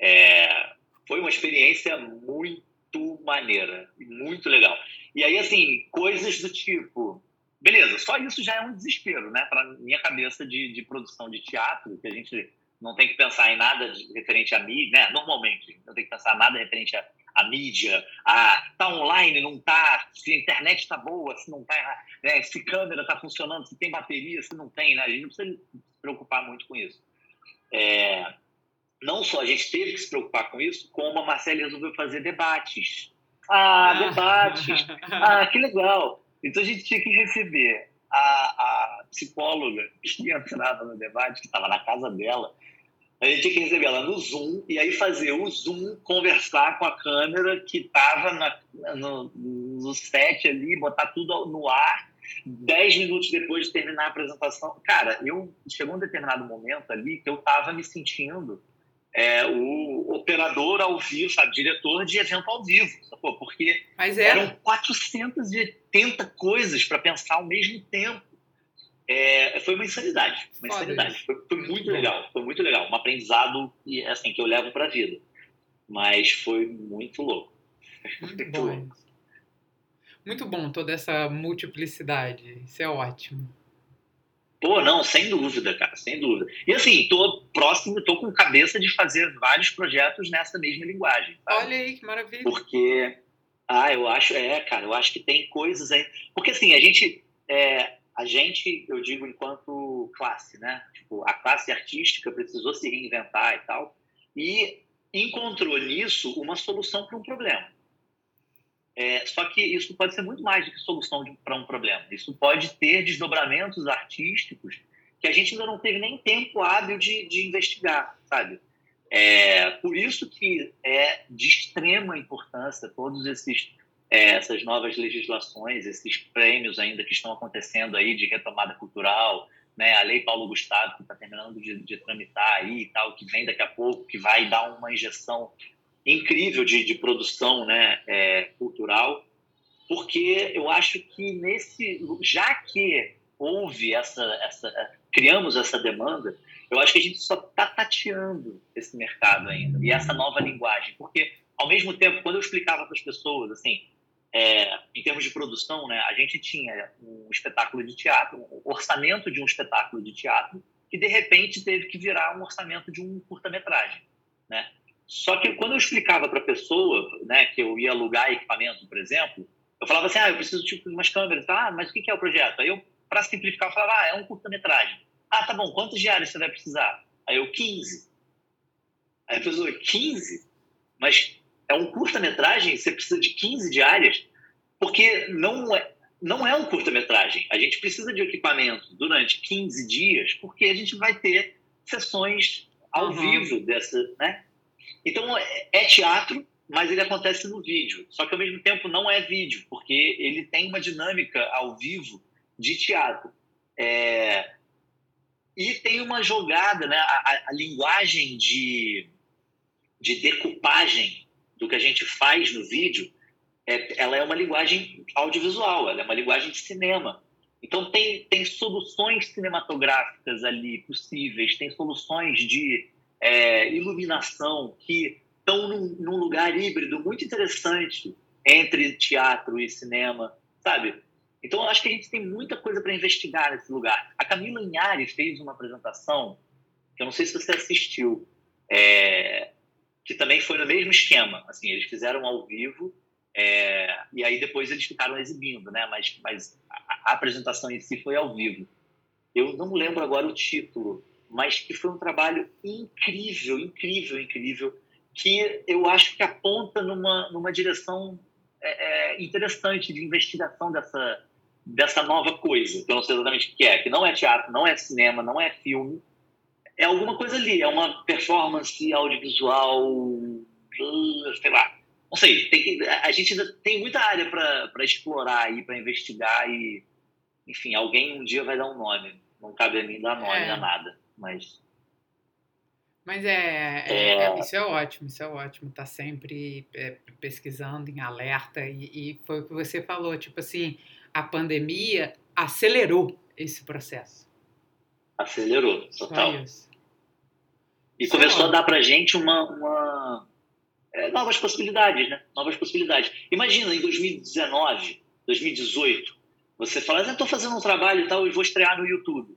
[SPEAKER 3] É, foi uma experiência muito maneira, muito legal. E aí, assim, coisas do tipo, beleza, só isso já é um desespero, né? Para minha cabeça de, de produção de teatro, que a gente não tem que pensar em nada referente à mídia, né? Normalmente, não tem que pensar nada referente à, à mídia, a tá online, não tá, se a internet está boa, se não tá, né? se câmera está funcionando, se tem bateria, se não tem, né? A gente não precisa se preocupar muito com isso. É, não só a gente teve que se preocupar com isso, como a Marcela resolveu fazer debates. Ah, ah. debates! [laughs] Ah, que legal! Então a gente tinha que receber a, a psicóloga que entrava no debate, que estava na casa dela, a gente tinha que receber ela no Zoom e aí fazer o Zoom conversar com a câmera que estava no, no set ali, botar tudo no ar. Dez minutos depois de terminar a apresentação, cara, eu chegou um determinado momento ali que eu estava me sentindo é, o operador ao vivo, sabe, diretor de evento ao vivo, sacou? porque
[SPEAKER 2] Mas
[SPEAKER 3] eram 480 coisas para pensar ao mesmo tempo. É, foi uma insanidade, uma insanidade. Foi, foi, muito legal, foi muito legal, um aprendizado e assim que eu levo para a vida. Mas foi muito louco.
[SPEAKER 2] Muito bom. Muito bom toda essa multiplicidade. Isso é ótimo.
[SPEAKER 3] Pô, não, sem dúvida, cara, sem dúvida. E assim, tô próximo, tô com cabeça de fazer vários projetos nessa mesma linguagem.
[SPEAKER 2] Sabe? Olha aí, que maravilha.
[SPEAKER 3] Porque, ah, eu acho, é, cara, eu acho que tem coisas aí. Porque assim, a gente, é, a gente, eu digo enquanto classe, né? Tipo, a classe artística precisou se reinventar e tal, e encontrou nisso uma solução para um problema. É, só que isso pode ser muito mais do que solução para um problema. Isso pode ter desdobramentos artísticos que a gente ainda não teve nem tempo hábil de, de investigar, sabe? É, por isso que é de extrema importância todos esses é, essas novas legislações, esses prêmios ainda que estão acontecendo aí de retomada cultural, né, a Lei Paulo Gustavo que está terminando de, de, tramitar aí e tal, que vem daqui a pouco, que vai dar uma injeção incrível de, de produção né, é, cultural, porque eu acho que nesse, já que houve essa, essa, criamos essa demanda, eu acho que a gente só está tateando esse mercado ainda e essa nova linguagem, porque ao mesmo tempo, quando eu explicava para as pessoas, assim, é, em termos de produção, né, a gente tinha um espetáculo de teatro, um orçamento de um espetáculo de teatro, que de repente teve que virar um orçamento de um curta-metragem, né? Só que quando eu explicava para a pessoa, né, que eu ia alugar equipamento, por exemplo, eu falava assim, ah, eu preciso tipo, de umas câmeras. Ah, mas o que é o projeto? Aí eu, para simplificar, eu falava, ah, é um curta-metragem. Ah, tá bom, quantos diários você vai precisar? Aí eu, 15. Aí a pessoa, 15? Mas é um curta-metragem, você precisa de 15 diárias? Porque não é, não é um curta-metragem. A gente precisa de equipamento durante 15 dias, porque a gente vai ter sessões ao uhum. vivo dessa, né? Então, é, é teatro, mas ele acontece no vídeo. Só que, ao mesmo tempo, não é vídeo, porque ele tem uma dinâmica ao vivo de teatro. É... E tem uma jogada, né? a, a linguagem de, de decupagem do que a gente faz no vídeo, é, ela é uma linguagem audiovisual, ela é uma linguagem de cinema. Então, tem, tem soluções cinematográficas ali possíveis, tem soluções de é, iluminação que estão num, num, lugar híbrido muito interessante entre teatro e cinema, sabe? Então, eu acho que a gente tem muita coisa para investigar nesse lugar. A Camila Inhari fez uma apresentação, que eu não sei se você assistiu, é, que também foi no mesmo esquema. Assim, eles fizeram ao vivo é, e aí depois eles ficaram exibindo, né? Mas, mas a, a apresentação em si foi ao vivo. Eu não lembro agora o título, mas que foi um trabalho incrível, incrível, incrível, que eu acho que aponta numa, numa direção é, é, interessante de investigação dessa, dessa nova coisa, que eu não sei exatamente o que é, que não é teatro, não é cinema, não é filme, é alguma coisa ali, é uma performance audiovisual, sei lá. Não sei, tem que, a gente ainda tem muita área para explorar aí, para investigar e, enfim, alguém um dia vai dar um nome. Não cabe a mim dar nome é. a nada mas.
[SPEAKER 2] Mas é, é, é, isso é ótimo, isso é ótimo, tá sempre é, pesquisando em alerta e, e, foi o que você falou, tipo assim, a pandemia acelerou esse processo.
[SPEAKER 3] Acelerou, total. E começou a dar pra gente uma, uma é, novas possibilidades, né? Novas possibilidades. Imagina em 2019, 2018, Você fala, ah, estou fazendo um trabalho e tal, e vou estrear no YouTube.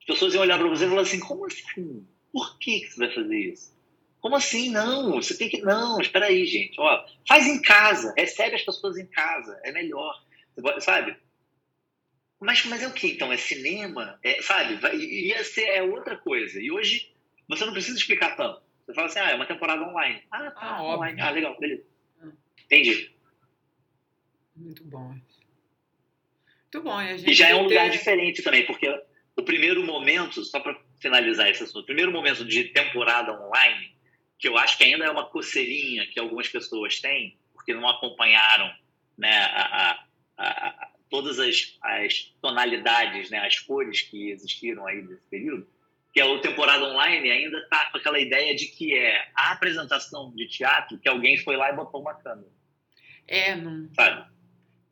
[SPEAKER 3] As pessoas iam olhar para você e falar assim, como assim? Por que, que você vai fazer isso? Como assim? Não, você tem que. Não, espera aí, gente. Ó, faz em casa, recebe as pessoas em casa, é melhor. Sabe? Mas, mas é o que então? É cinema? É, sabe? Vai, ia ser é outra coisa. E hoje você não precisa explicar tanto. Você fala assim, ah, é uma temporada online. Ah, tá, ah, online. Ah, legal, beleza. Ah. Entendi.
[SPEAKER 2] Muito bom. Muito bom.
[SPEAKER 3] E, e já é um ter... lugar diferente também, porque o primeiro momento, só para finalizar esse assunto, o primeiro momento de temporada online, que eu acho que ainda é uma coceirinha que algumas pessoas têm, porque não acompanharam né, a, a, a, todas as, as tonalidades, né, as cores que existiram aí nesse período, que é o temporada online ainda está com aquela ideia de que é a apresentação de teatro que alguém foi lá e botou uma câmera.
[SPEAKER 2] É, não. Sabe?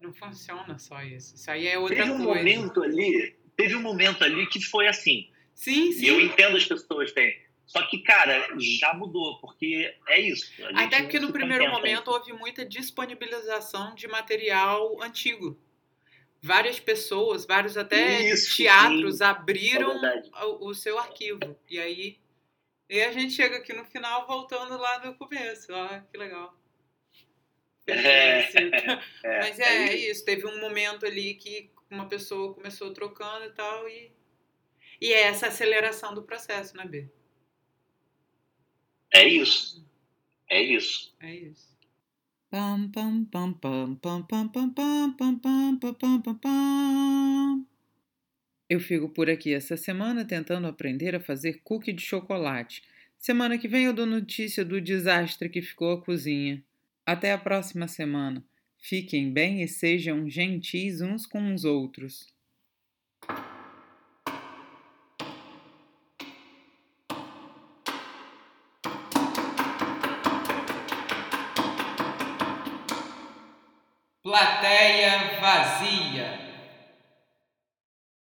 [SPEAKER 2] Não funciona só isso. Isso aí é outra
[SPEAKER 3] teve
[SPEAKER 2] um
[SPEAKER 3] coisa. Momento ali, teve um momento ali que foi assim.
[SPEAKER 2] Sim, sim.
[SPEAKER 3] E eu entendo as pessoas têm. Só que, cara, já mudou, porque é isso.
[SPEAKER 2] Até porque no primeiro momento houve muita disponibilização de material antigo várias pessoas, vários até Isso, teatros sim. abriram é o, o, seu arquivo. E aí e a gente chega aqui no final voltando lá do começo. Ó, que legal. [laughs] É, é, Mas é, é, isso. Teve um momento ali que uma pessoa começou trocando e tal, e, e é essa aceleração do processo, né, B?
[SPEAKER 3] É isso. É isso.
[SPEAKER 2] É isso. Eu fico por aqui essa semana tentando aprender a fazer cookie de chocolate. Semana que vem eu dou notícia do desastre que ficou a cozinha. Até a próxima semana. Fiquem bem e sejam gentis uns com os outros. Vazia.